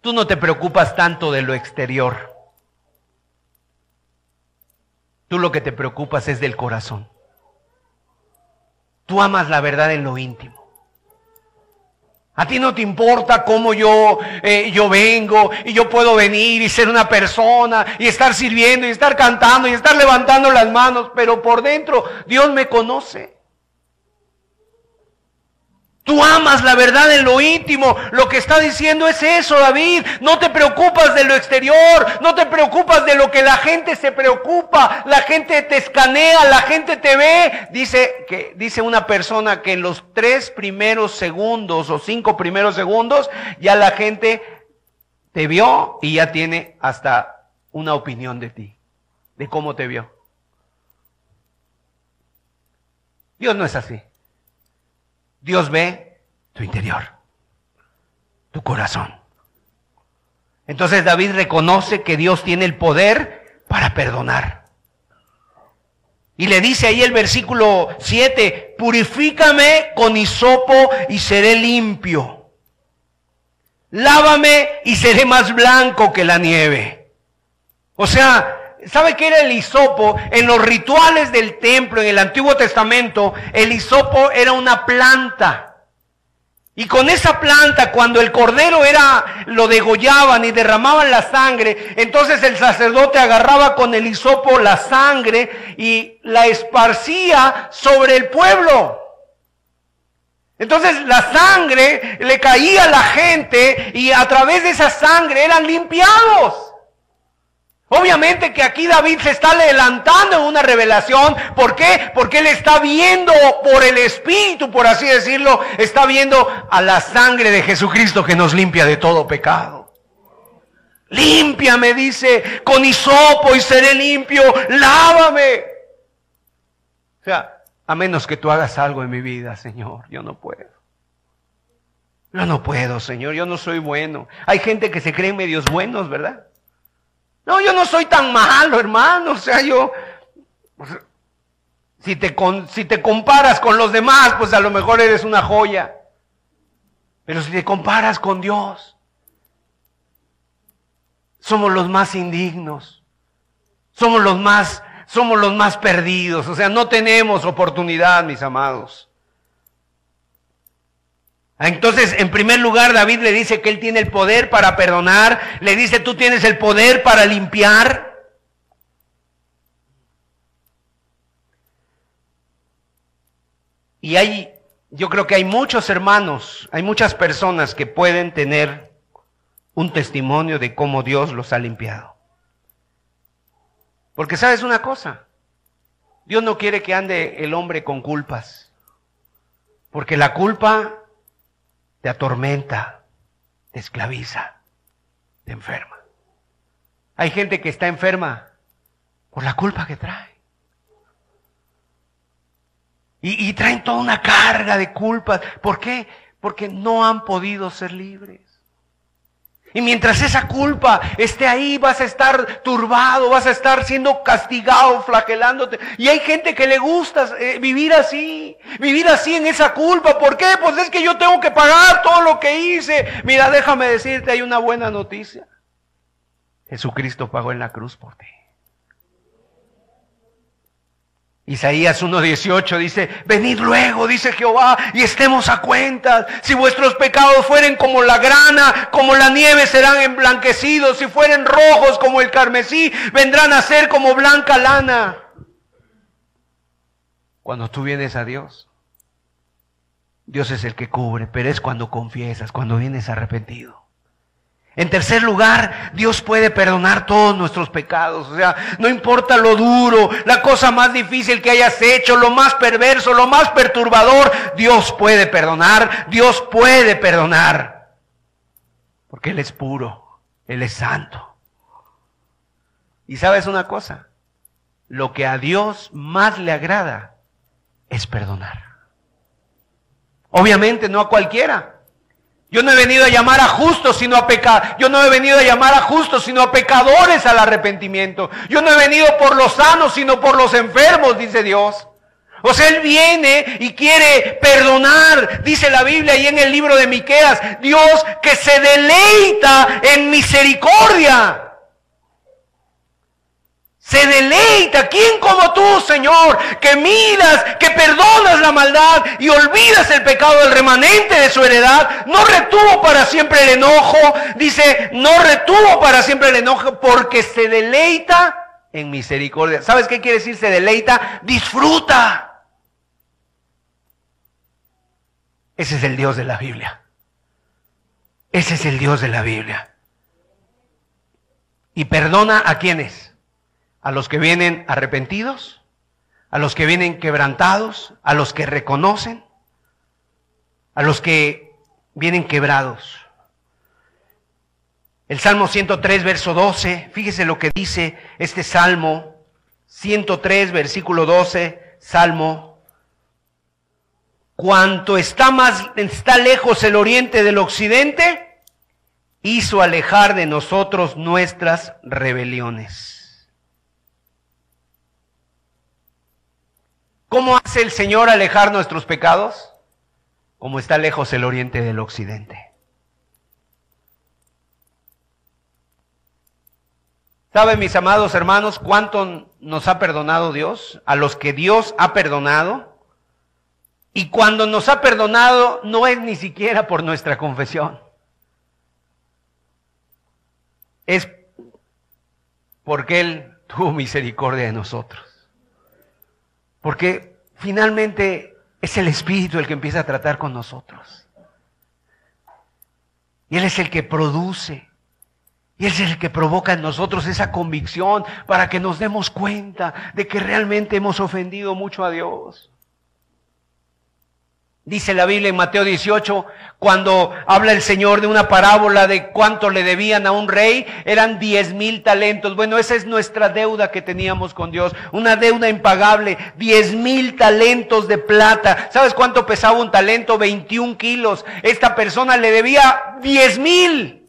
Tú no te preocupas tanto de lo exterior. Tú lo que te preocupas es del corazón. Tú amas la verdad en lo íntimo. A ti no te importa cómo yo, eh, yo vengo y yo puedo venir y ser una persona y estar sirviendo y estar cantando y estar levantando las manos, pero por dentro Dios me conoce. Tú amas la verdad en lo íntimo. Lo que está diciendo es eso, David. No te preocupas de lo exterior. No te preocupas de lo que la gente se preocupa. La gente te escanea, la gente te ve. Dice que, dice una persona que en los tres primeros segundos o cinco primeros segundos ya la gente te vio y ya tiene hasta una opinión de ti, de cómo te vio. Dios no es así. Dios ve tu interior, tu corazón. Entonces David reconoce que Dios tiene el poder para perdonar. Y le dice ahí el versículo 7, purifícame con hisopo y seré limpio. Lávame y seré más blanco que la nieve. O sea, ¿Sabe qué era el hisopo? En los rituales del templo, en el Antiguo Testamento, el hisopo era una planta. Y con esa planta, cuando el cordero era, lo degollaban y derramaban la sangre, entonces el sacerdote agarraba con el hisopo la sangre y la esparcía sobre el pueblo. Entonces la sangre le caía a la gente y a través de esa sangre eran limpiados. Obviamente que aquí David se está adelantando en una revelación. ¿Por qué? Porque él está viendo por el Espíritu, por así decirlo, está viendo a la sangre de Jesucristo que nos limpia de todo pecado. Limpia, me dice, con hisopo y seré limpio, lávame. O sea, a menos que tú hagas algo en mi vida, Señor, yo no puedo. Yo no puedo, Señor, yo no soy bueno. Hay gente que se cree medios buenos, ¿verdad? No, yo no soy tan malo, hermano. O sea, yo, pues, si, te, si te comparas con los demás, pues a lo mejor eres una joya. Pero si te comparas con Dios, somos los más indignos. Somos los más, somos los más perdidos. O sea, no tenemos oportunidad, mis amados. Entonces, en primer lugar, David le dice que él tiene el poder para perdonar, le dice, tú tienes el poder para limpiar. Y hay, yo creo que hay muchos hermanos, hay muchas personas que pueden tener un testimonio de cómo Dios los ha limpiado. Porque sabes una cosa, Dios no quiere que ande el hombre con culpas, porque la culpa te atormenta, te esclaviza, te enferma. Hay gente que está enferma por la culpa que trae. Y, y traen toda una carga de culpas. ¿Por qué? Porque no han podido ser libres. Y mientras esa culpa esté ahí, vas a estar turbado, vas a estar siendo castigado, flagelándote. Y hay gente que le gusta eh, vivir así, vivir así en esa culpa. ¿Por qué? Pues es que yo tengo que pagar todo lo que hice. Mira, déjame decirte, hay una buena noticia. Jesucristo pagó en la cruz por ti. Isaías 1.18 dice, venid luego, dice Jehová, y estemos a cuentas. Si vuestros pecados fueren como la grana, como la nieve serán emblanquecidos. Si fueren rojos como el carmesí, vendrán a ser como blanca lana. Cuando tú vienes a Dios, Dios es el que cubre, pero es cuando confiesas, cuando vienes arrepentido. En tercer lugar, Dios puede perdonar todos nuestros pecados. O sea, no importa lo duro, la cosa más difícil que hayas hecho, lo más perverso, lo más perturbador, Dios puede perdonar, Dios puede perdonar. Porque Él es puro, Él es santo. Y sabes una cosa, lo que a Dios más le agrada es perdonar. Obviamente no a cualquiera, Yo no he venido a llamar a justos, sino a pecar. Yo no he venido a llamar a justos, sino a pecadores al arrepentimiento. Yo no he venido por los sanos, sino por los enfermos, dice Dios. O sea, Él viene y quiere perdonar, dice la Biblia y en el libro de Miqueas, Dios que se deleita en misericordia. Se deleita. ¿Quién como tú, Señor? Que miras, que perdonas la maldad y olvidas el pecado del remanente de su heredad. No retuvo para siempre el enojo. Dice, no retuvo para siempre el enojo porque se deleita en misericordia. ¿Sabes qué quiere decir se deleita? Disfruta. Ese es el Dios de la Biblia. Ese es el Dios de la Biblia. ¿Y perdona a quienes? A los que vienen arrepentidos, a los que vienen quebrantados, a los que reconocen, a los que vienen quebrados. El Salmo 103, verso 12, fíjese lo que dice este Salmo 103, versículo 12, Salmo. Cuanto está más, está lejos el oriente del occidente, hizo alejar de nosotros nuestras rebeliones. ¿Cómo hace el Señor alejar nuestros pecados? Como está lejos el oriente del occidente. ¿Saben, mis amados hermanos, cuánto nos ha perdonado Dios? A los que Dios ha perdonado. Y cuando nos ha perdonado, no es ni siquiera por nuestra confesión. Es porque Él tuvo misericordia de nosotros. Porque finalmente es el Espíritu el que empieza a tratar con nosotros. Y Él es el que produce. Y Él es el que provoca en nosotros esa convicción para que nos demos cuenta de que realmente hemos ofendido mucho a Dios. Dice la Biblia en Mateo 18, cuando habla el Señor de una parábola de cuánto le debían a un rey, eran diez mil talentos. Bueno, esa es nuestra deuda que teníamos con Dios, una deuda impagable, diez mil talentos de plata. ¿Sabes cuánto pesaba un talento? 21 kilos. Esta persona le debía diez mil.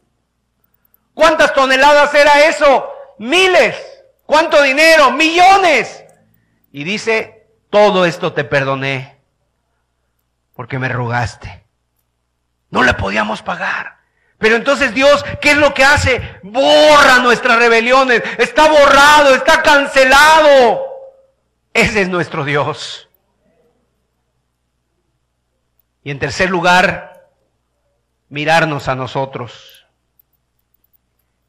¿Cuántas toneladas era eso? Miles. ¿Cuánto dinero? Millones. Y dice, todo esto te perdoné porque me rogaste. No le podíamos pagar. Pero entonces Dios, ¿qué es lo que hace? Borra nuestras rebeliones. Está borrado, está cancelado. Ese es nuestro Dios. Y en tercer lugar, mirarnos a nosotros.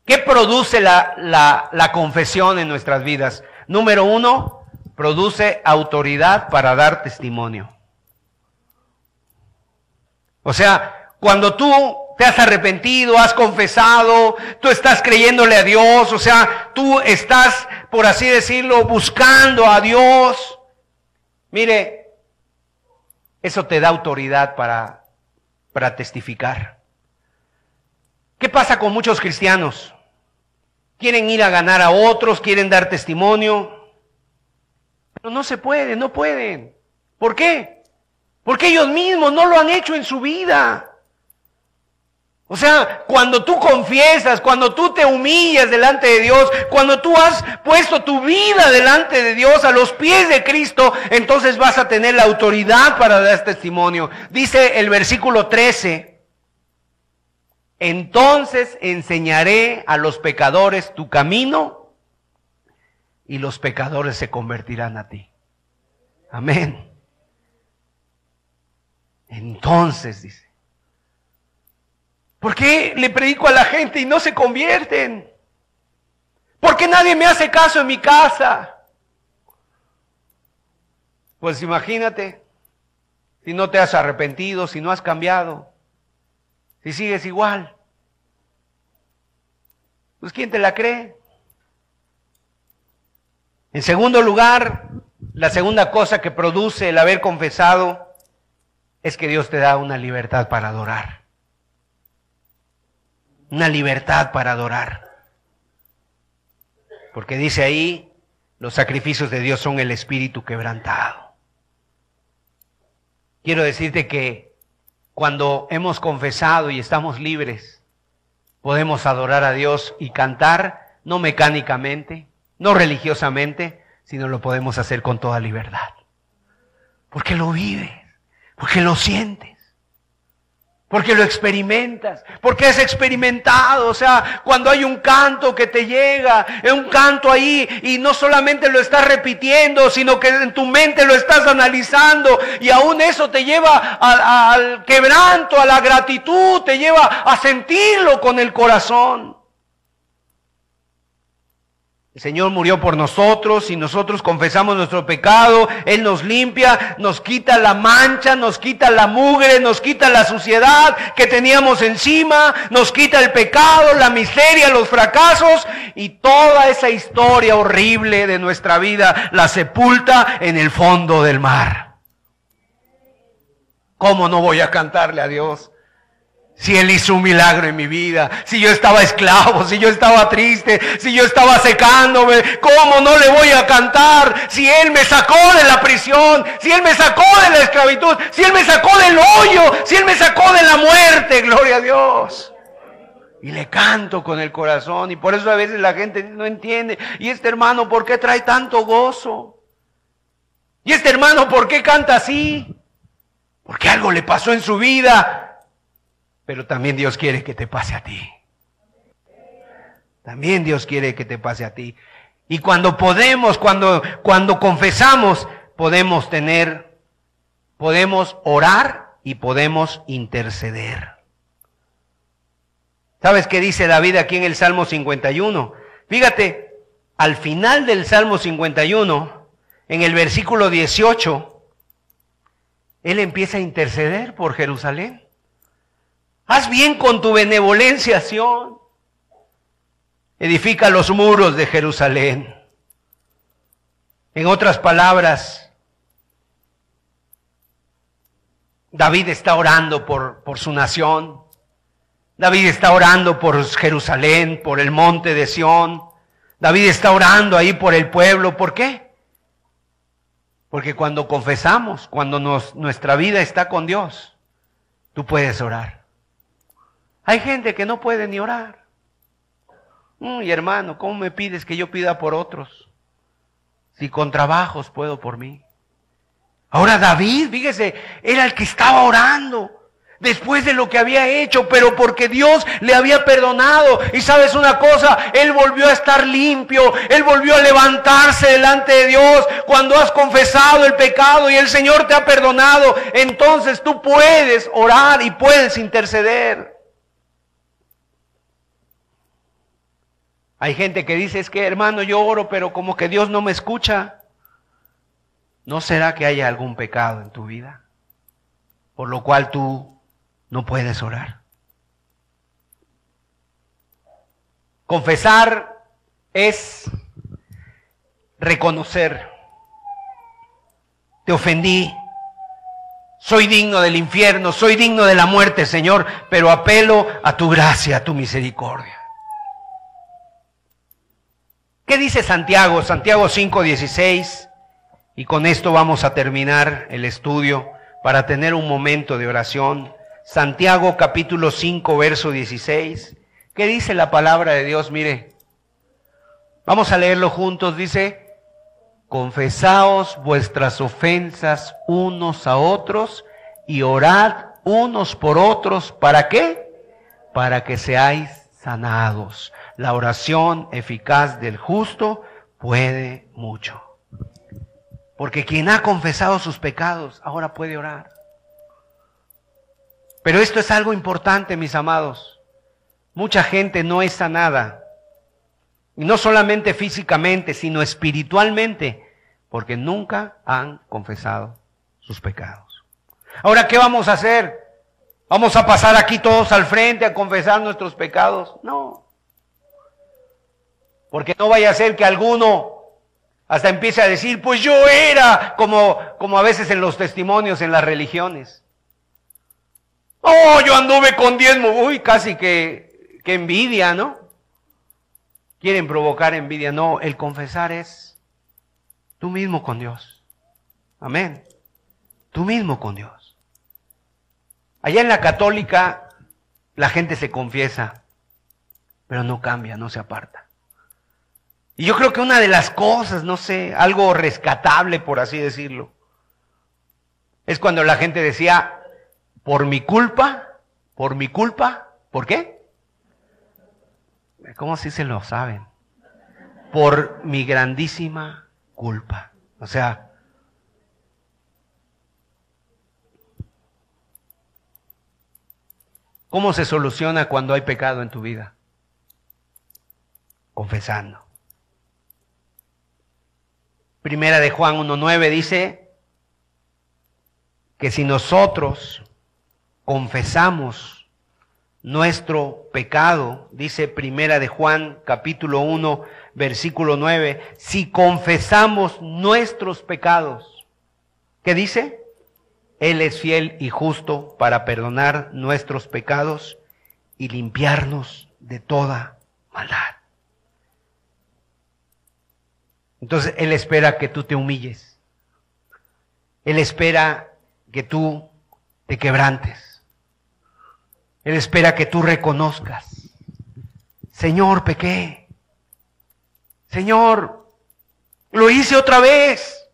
¿Qué produce la, la, la confesión en nuestras vidas? Número uno, produce autoridad para dar testimonio. O sea, cuando tú te has arrepentido, has confesado, tú estás creyéndole a Dios, o sea, tú estás, por así decirlo, buscando a Dios. Mire, eso te da autoridad para, para testificar. ¿Qué pasa con muchos cristianos? Quieren ir a ganar a otros, quieren dar testimonio, pero no se puede, no pueden. ¿Por qué? Porque ellos mismos no lo han hecho en su vida. O sea, cuando tú confiesas, cuando tú te humillas delante de Dios, cuando tú has puesto tu vida delante de Dios a los pies de Cristo, entonces vas a tener la autoridad para dar testimonio. Dice el versículo 13, entonces enseñaré a los pecadores tu camino y los pecadores se convertirán a ti. Amén. Entonces, dice, ¿por qué le predico a la gente y no se convierten? ¿Por qué nadie me hace caso en mi casa? Pues imagínate, si no te has arrepentido, si no has cambiado, si sigues igual, pues ¿quién te la cree? En segundo lugar, la segunda cosa que produce el haber confesado es que Dios te da una libertad para adorar. Una libertad para adorar. Porque dice ahí, los sacrificios de Dios son el espíritu quebrantado. Quiero decirte que cuando hemos confesado y estamos libres, podemos adorar a Dios y cantar, no mecánicamente, no religiosamente, sino lo podemos hacer con toda libertad. Porque lo vives, porque lo sientes. Porque lo experimentas, porque has experimentado, o sea, cuando hay un canto que te llega, es un canto ahí y no solamente lo estás repitiendo, sino que en tu mente lo estás analizando y aún eso te lleva al quebranto, a la gratitud, te lleva a sentirlo con el corazón. El Señor murió por nosotros y nosotros confesamos nuestro pecado. Él nos limpia, nos quita la mancha, nos quita la mugre, nos quita la suciedad que teníamos encima, nos quita el pecado, la miseria, los fracasos y toda esa historia horrible de nuestra vida la sepulta en el fondo del mar. ¿Cómo no voy a cantarle a Dios? Si Él hizo un milagro en mi vida, si yo estaba esclavo, si yo estaba triste, si yo estaba secándome, ¿cómo no le voy a cantar? Si Él me sacó de la prisión, si Él me sacó de la esclavitud, si Él me sacó del hoyo, si Él me sacó de la muerte, gloria a Dios. Y le canto con el corazón y por eso a veces la gente no entiende. Y este hermano, ¿por qué trae tanto gozo? Y este hermano, ¿por qué canta así? Porque algo le pasó en su vida pero también Dios quiere que te pase a ti. También Dios quiere que te pase a ti. Y cuando podemos, cuando, cuando confesamos, podemos tener, podemos orar y podemos interceder. ¿Sabes qué dice David aquí en el Salmo 51? Fíjate, al final del Salmo 51, en el versículo 18, él empieza a interceder por Jerusalén. Haz bien con tu benevolencia, Sion. Edifica los muros de Jerusalén. En otras palabras, David está orando por, por su nación. David está orando por Jerusalén, por el monte de Sión. David está orando ahí por el pueblo. ¿Por qué? Porque cuando confesamos, cuando nuestra vida está con Dios, tú puedes orar. Hay gente que no puede ni orar. Y hermano, ¿cómo me pides que yo pida por otros? Si con trabajos puedo por mí. Ahora David, fíjese, era el que estaba orando después de lo que había hecho, pero porque Dios le había perdonado. Y sabes una cosa, Él volvió a estar limpio, Él volvió a levantarse delante de Dios. Cuando has confesado el pecado y el Señor te ha perdonado, entonces tú puedes orar y puedes interceder. Hay gente que dice, es que hermano, yo oro, pero como que Dios no me escucha. ¿No será que haya algún pecado en tu vida? Por lo cual tú no puedes orar. Confesar es reconocer. Te ofendí. Soy digno del infierno, soy digno de la muerte, Señor, pero apelo a tu gracia, a tu misericordia. ¿Qué dice Santiago? Santiago 5:16. Y con esto vamos a terminar el estudio para tener un momento de oración. Santiago capítulo 5, verso 16. ¿Qué dice la palabra de Dios? Mire, vamos a leerlo juntos. Dice, confesaos vuestras ofensas unos a otros y orad unos por otros. ¿Para qué? Para que seáis sanados. La oración eficaz del justo puede mucho. Porque quien ha confesado sus pecados ahora puede orar. Pero esto es algo importante, mis amados. Mucha gente no es sanada. Y no solamente físicamente, sino espiritualmente, porque nunca han confesado sus pecados. Ahora, ¿qué vamos a hacer? ¿Vamos a pasar aquí todos al frente a confesar nuestros pecados? No. Porque no vaya a ser que alguno hasta empiece a decir, pues yo era, como, como a veces en los testimonios en las religiones. Oh, yo anduve con diezmo. Uy, casi que, que envidia, ¿no? Quieren provocar envidia. No, el confesar es tú mismo con Dios. Amén. Tú mismo con Dios. Allá en la católica la gente se confiesa, pero no cambia, no se aparta. Y yo creo que una de las cosas, no sé, algo rescatable, por así decirlo, es cuando la gente decía, por mi culpa, por mi culpa, ¿por qué? ¿Cómo si se lo saben? Por mi grandísima culpa. O sea, ¿cómo se soluciona cuando hay pecado en tu vida? Confesando. Primera de Juan 1.9 dice que si nosotros confesamos nuestro pecado, dice Primera de Juan capítulo 1 versículo 9, si confesamos nuestros pecados, ¿qué dice? Él es fiel y justo para perdonar nuestros pecados y limpiarnos de toda maldad. Entonces Él espera que tú te humilles. Él espera que tú te quebrantes. Él espera que tú reconozcas. Señor, pequé. Señor, lo hice otra vez.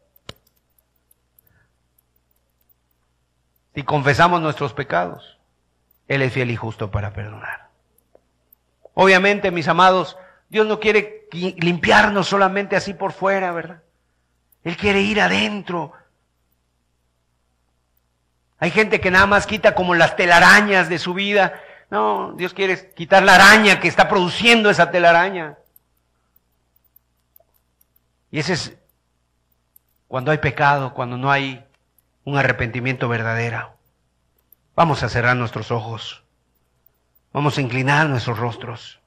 Si confesamos nuestros pecados, Él es fiel y justo para perdonar. Obviamente, mis amados, Dios no quiere limpiarnos solamente así por fuera, ¿verdad? Él quiere ir adentro. Hay gente que nada más quita como las telarañas de su vida. No, Dios quiere quitar la araña que está produciendo esa telaraña. Y ese es cuando hay pecado, cuando no hay un arrepentimiento verdadero. Vamos a cerrar nuestros ojos. Vamos a inclinar nuestros rostros.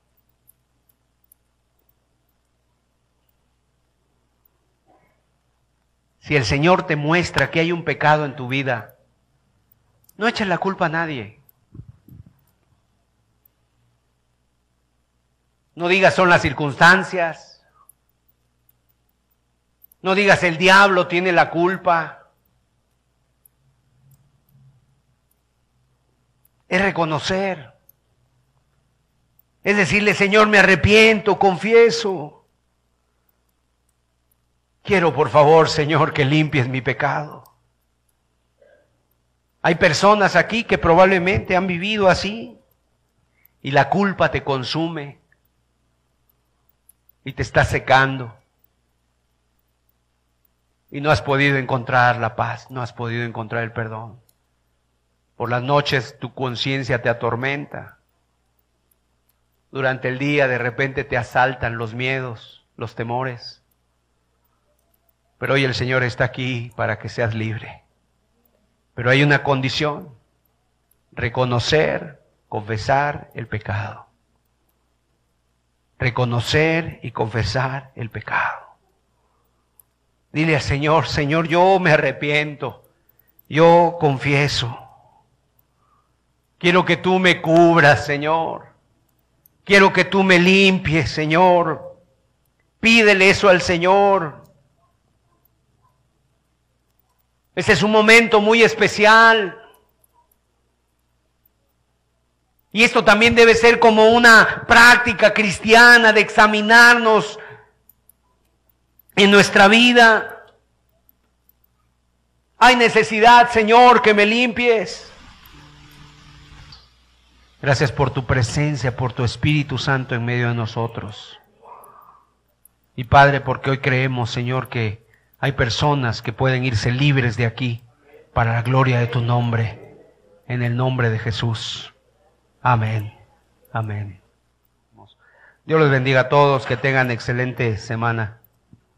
Si el Señor te muestra que hay un pecado en tu vida, no eches la culpa a nadie. No digas son las circunstancias. No digas el diablo tiene la culpa. Es reconocer. Es decirle, Señor, me arrepiento, confieso. Quiero, por favor, Señor, que limpies mi pecado. Hay personas aquí que probablemente han vivido así y la culpa te consume y te está secando. Y no has podido encontrar la paz, no has podido encontrar el perdón. Por las noches tu conciencia te atormenta. Durante el día de repente te asaltan los miedos, los temores. Pero hoy el Señor está aquí para que seas libre. Pero hay una condición, reconocer, confesar el pecado. Reconocer y confesar el pecado. Dile al Señor, Señor, yo me arrepiento, yo confieso. Quiero que tú me cubras, Señor. Quiero que tú me limpies, Señor. Pídele eso al Señor. Este es un momento muy especial. Y esto también debe ser como una práctica cristiana de examinarnos en nuestra vida. Hay necesidad, Señor, que me limpies. Gracias por tu presencia, por tu Espíritu Santo en medio de nosotros. Y Padre, porque hoy creemos, Señor, que hay personas que pueden irse libres de aquí para la gloria de tu nombre, en el nombre de Jesús. Amén. Amén. Dios les bendiga a todos, que tengan excelente semana.